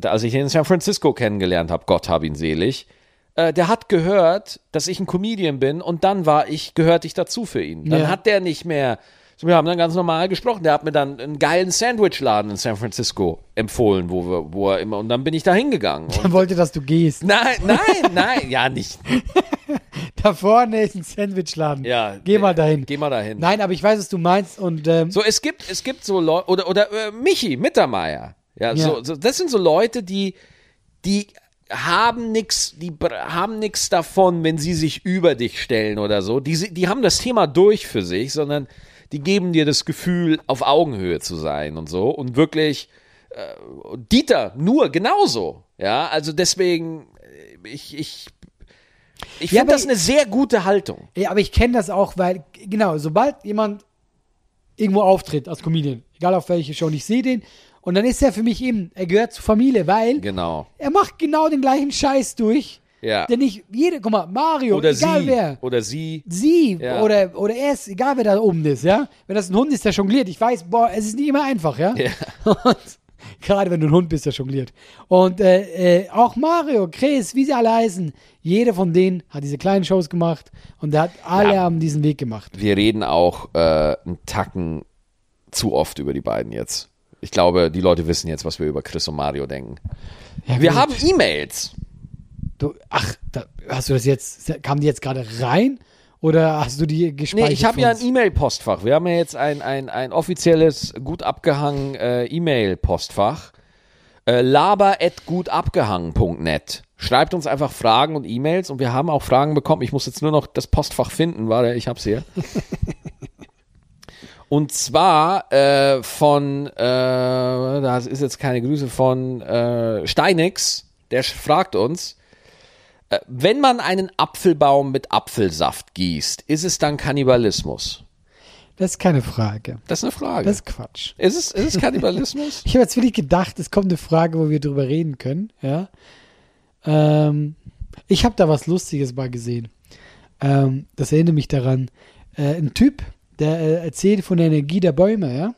A: äh, als ich ihn in San Francisco kennengelernt habe, Gott hab ihn selig, äh, der hat gehört, dass ich ein Comedian bin und dann war ich, gehörte ich dazu für ihn. Dann
B: Ja.
A: hat der nicht mehr, wir haben dann ganz normal gesprochen, der hat mir dann einen geilen Sandwichladen in San Francisco empfohlen, wo, wir, wo er immer, und dann bin ich da hingegangen. Und
B: Er wollte, dass du gehst.
A: Nein, nein, nein, ja nicht.
B: Da vorne ist ein Sandwichladen.
A: Ja,
B: Geh mal dahin.
A: Geh mal dahin.
B: Nein, aber ich weiß, was du meinst und ähm,
A: So, es gibt, es gibt so Leute, oder, oder äh, Michi Mittermeier. Ja,
B: Ja.
A: So, so, das sind so Leute, die, die haben nix, die haben nix davon, wenn sie sich über dich stellen oder so. Die, die haben das Thema durch für sich, sondern die geben dir das Gefühl, auf Augenhöhe zu sein und so. Und wirklich, äh, Dieter, nur genauso. Ja, also deswegen, äh, ich, ich, Ich
B: Ja,
A: finde
B: aber
A: das eine sehr gute Haltung.
B: Ja, aber ich kenne das auch, weil, genau, sobald jemand irgendwo auftritt als Comedian, egal auf welche Show, und ich sehe den, und dann ist er für mich eben, er gehört zur Familie, weil
A: Genau.
B: er macht genau den gleichen Scheiß durch.
A: Ja.
B: Denn ich, jede, guck mal, Mario,
A: Oder
B: egal
A: sie.
B: wer,
A: Oder sie.
B: sie
A: Ja.
B: oder, oder er ist, egal wer da oben ist, ja. Wenn das ein Hund ist, der jongliert, ich weiß, boah, es ist nicht immer einfach, ja.
A: Ja.
B: Und gerade wenn du ein Hund bist, der jongliert. Und äh, äh, auch Mario, Chris, wie sie alle heißen, jeder von denen hat diese kleinen Shows gemacht und der hat alle
A: Ja.
B: haben diesen Weg gemacht.
A: Wir reden auch äh, einen Tacken zu oft über die beiden jetzt. Ich glaube, die Leute wissen jetzt, was wir über Chris und Mario denken.
B: Ja,
A: Wir haben E-Mails.
B: Du, ach, da, hast du das jetzt, kamen die jetzt gerade rein oder hast du die gespeichert?
A: Nee, ich habe ja ein? E-Mail-Postfach. Wir haben ja jetzt ein, ein, ein offizielles, gut abgehangen äh, E-Mail-Postfach. Äh, laber.gutabgehangen.net. Schreibt uns einfach Fragen und E-Mails und wir haben auch Fragen bekommen. Ich muss jetzt nur noch das Postfach finden. Warte, ich hab's hier. Und zwar äh, von, äh, das ist jetzt keine Grüße, von äh, Steinix, der fragt uns, wenn man einen Apfelbaum mit Apfelsaft gießt, ist es dann Kannibalismus?
B: Das ist keine Frage.
A: Das ist eine Frage.
B: Das ist Quatsch.
A: ist, es, ist es Kannibalismus?
B: Ich habe jetzt wirklich gedacht, es kommt eine Frage, wo wir drüber reden können. Ja. Ähm, ich habe da was Lustiges mal gesehen. Ähm, das erinnert mich daran. Äh, ein Typ, der äh, erzählt von der Energie der Bäume, ja.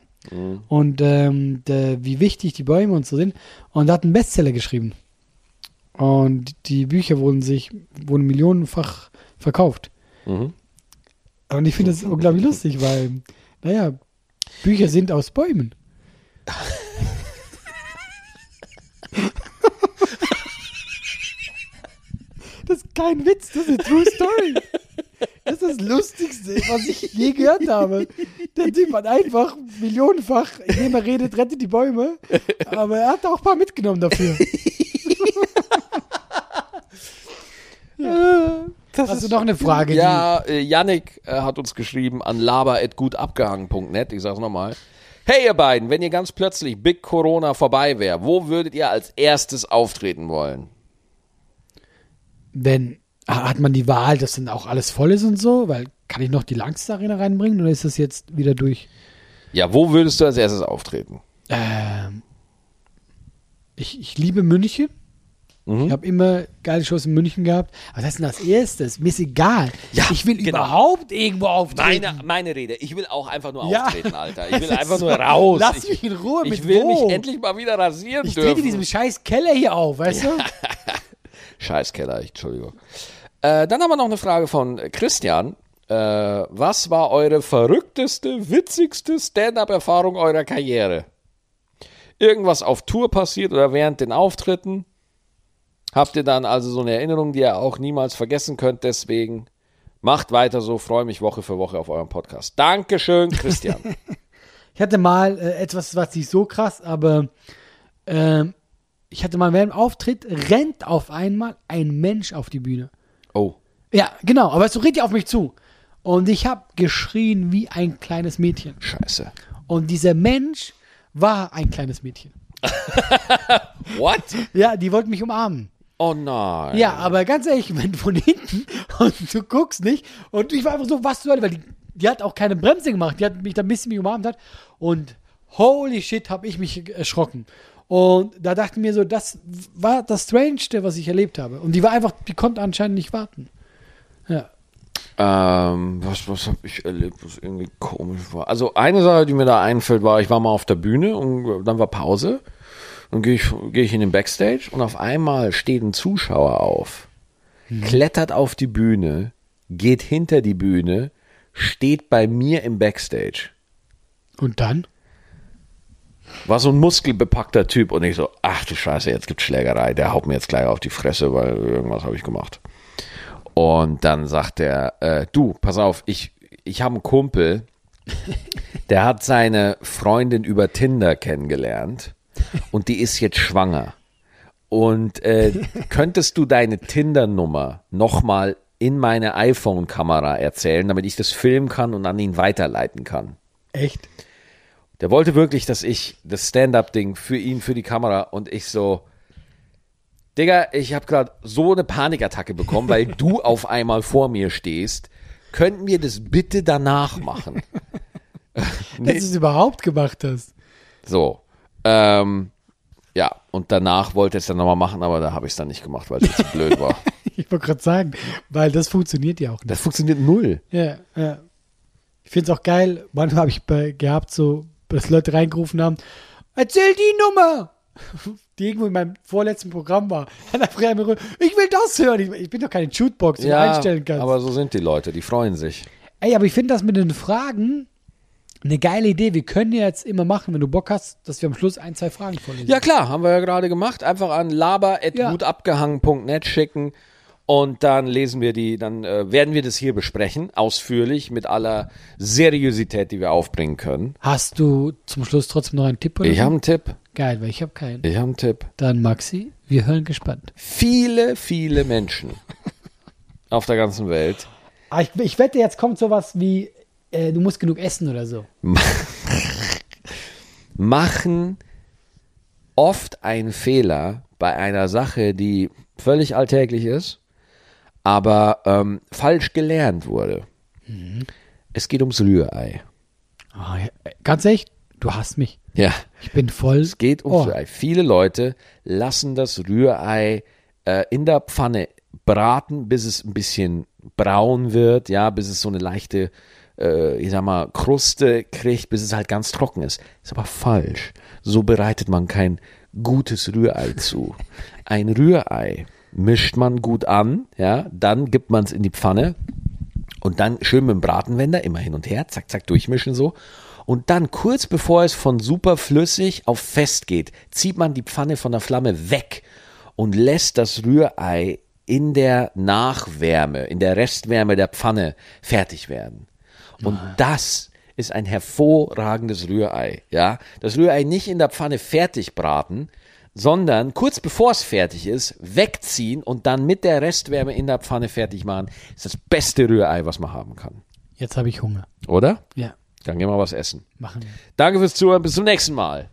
B: Und ähm, der, wie wichtig die Bäume und so sind. Und er hat einen Bestseller geschrieben. Und die Bücher wurden sich, wurden millionenfach verkauft.
A: Mhm.
B: Und ich finde das unglaublich lustig, weil, naja, Bücher sind aus Bäumen. Das ist kein Witz, das ist eine True Story. Das ist das Lustigste, was ich je gehört habe. Der Typ hat einfach millionenfach, indem er redet, rettet die Bäume. Aber er hat auch ein paar mitgenommen dafür.
A: Das
B: Hast du noch eine Frage?
A: Ja, äh, Yannick äh, hat uns geschrieben an laber.gutabgehangen.net. Ich sag's nochmal. Hey ihr beiden, wenn ihr ganz plötzlich Big Corona vorbei wäre, wo würdet ihr als erstes auftreten wollen?
B: wenn hat man die Wahl, dass dann auch alles voll ist und so, weil kann ich noch die Langste Arena reinbringen oder ist das jetzt wieder durch?
A: Ja, wo würdest du als erstes auftreten?
B: Ähm, ich, ich liebe München.
A: Mhm.
B: Ich habe immer geile Shows in München gehabt. Aber das ist denn als erstes. Mir ist egal.
A: Ja,
B: ich will
A: genau.
B: überhaupt irgendwo auftreten.
A: Meine, meine Rede. Ich will auch einfach nur
B: Ja.
A: auftreten, Alter. Ich will
B: Das
A: einfach nur raus.
B: Lass
A: ich,
B: mich in Ruhe.
A: Ich
B: mit
A: will
B: wo?
A: mich endlich mal wieder rasieren
B: Ich trete in
A: dürfen.
B: diesem scheiß Keller hier auf, weißt du?
A: Scheißkeller, Entschuldigung. Äh, dann haben wir noch eine Frage von Christian. Äh, was war eure verrückteste, witzigste Stand-up-Erfahrung eurer Karriere? Irgendwas auf Tour passiert oder während den Auftritten? Habt ihr dann also so eine Erinnerung, die ihr auch niemals vergessen könnt? Deswegen macht weiter so, freue mich Woche für Woche auf euren Podcast. Dankeschön, Christian.
B: Ich hatte mal äh, etwas, was nicht so krass, aber ähm, ich hatte mal während dem Auftritt, rennt auf einmal ein Mensch auf die Bühne.
A: oh.
B: Ja, genau, aber so redet ihr auf mich zu. Und ich habe geschrien wie ein kleines Mädchen.
A: Scheiße.
B: Und dieser Mensch war ein kleines Mädchen.
A: What?
B: Ja, die wollten mich umarmen.
A: Oh nein.
B: Ja, aber ganz ehrlich, wenn von hinten und du guckst nicht und ich war einfach so, was soll, weil die, die hat auch keine Bremse gemacht, die hat mich da ein bisschen umarmt hat und holy shit, habe ich mich erschrocken. Und da dachte ich mir so, das war das Strangeste, was ich erlebt habe. Und die war einfach, die konnte anscheinend nicht warten. Ja.
A: Ähm, was, was habe ich erlebt, was irgendwie komisch war? Also eine Sache, die mir da einfällt, war, ich war mal auf der Bühne und dann war Pause. Dann gehe ich, geh ich in den Backstage und auf einmal steht ein Zuschauer auf, klettert auf die Bühne, geht hinter die Bühne, steht bei mir im Backstage.
B: Und dann?
A: War so ein muskelbepackter Typ und ich so, ach du Scheiße, jetzt gibt's Schlägerei, der haut mir jetzt gleich auf die Fresse, weil irgendwas habe ich gemacht. Und dann sagt er, äh, du, pass auf, ich, ich habe einen Kumpel, der hat seine Freundin über Tinder kennengelernt und die ist jetzt schwanger. Und äh, könntest du deine Tinder-Nummer nochmal in meine iPhone-Kamera erzählen, damit ich das filmen kann und an ihn weiterleiten kann?
B: Echt?
A: Der wollte wirklich, dass ich das Stand-up-Ding für ihn, für die Kamera und ich so, Digga, ich habe gerade so eine Panikattacke bekommen, weil du auf einmal vor mir stehst. Könnten wir das bitte danach machen?
B: Dass du es überhaupt gemacht hast.
A: So. Ähm, ja, und danach wollte ich es dann nochmal machen, aber da habe ich es dann nicht gemacht, weil es zu blöd war.
B: Ich wollte gerade sagen, weil das funktioniert ja auch nicht.
A: Das funktioniert null.
B: Ja, ja. Ich finde es auch geil, manchmal habe ich bei, gehabt, so, dass Leute reingerufen haben, erzähl die Nummer, die irgendwo in meinem vorletzten Programm war. Dann ich will das hören. Ich, bin doch keine Shootbox, die du einstellen kannst.
A: aber so sind die Leute, die freuen sich.
B: Ey, aber ich finde das mit den Fragen eine geile Idee. Wir können ja jetzt immer machen, wenn du Bock hast, dass wir am Schluss ein, zwei Fragen vorlesen.
A: Ja klar, haben wir ja gerade gemacht. Einfach an
B: Ja.
A: laber.gutabgehangen.net schicken und dann lesen wir die, dann äh, werden wir das hier besprechen, ausführlich, mit aller Seriosität, die wir aufbringen können.
B: Hast du zum Schluss trotzdem noch einen Tipp? Oder
A: Ich habe einen Tipp.
B: Geil, weil ich habe keinen.
A: Ich habe einen Tipp.
B: Dann Maxi, wir hören gespannt.
A: Viele, viele Menschen auf der ganzen Welt
B: Aber ich, ich wette, jetzt kommt sowas wie, äh, du musst genug essen oder so.
A: machen oft einen Fehler bei einer Sache, die völlig alltäglich ist, aber ähm, falsch gelernt wurde. Es geht ums Rührei.
B: Ah, ja, ganz ehrlich, du hast mich.
A: Ja,
B: Ich bin voll.
A: es geht ums
B: Ohr.
A: Rührei. Viele Leute lassen das Rührei äh, in der Pfanne braten, bis es ein bisschen braun wird, ja, bis es so eine leichte, äh, ich sag mal, Kruste kriegt, bis es halt ganz trocken ist. Ist aber falsch. So bereitet man kein gutes Rührei zu. Ein Rührei mischt man gut an, ja, dann gibt man es in die Pfanne und dann schön mit dem Bratenwender immer hin und her, zack, zack, durchmischen so. Und dann kurz bevor es von super flüssig auf fest geht, zieht man die Pfanne von der Flamme weg und lässt das Rührei in der Nachwärme, in der Restwärme der Pfanne fertig werden. Und das ist ein hervorragendes Rührei, ja. Das Rührei nicht in der Pfanne fertig braten, sondern kurz bevor es fertig ist, wegziehen und dann mit der Restwärme in der Pfanne fertig machen, ist das beste Rührei, was man haben kann.
B: Jetzt habe ich Hunger.
A: Oder?
B: Ja,
A: Dann gehen wir was essen.
B: machen wir.
A: Danke fürs Zuhören, bis zum nächsten Mal.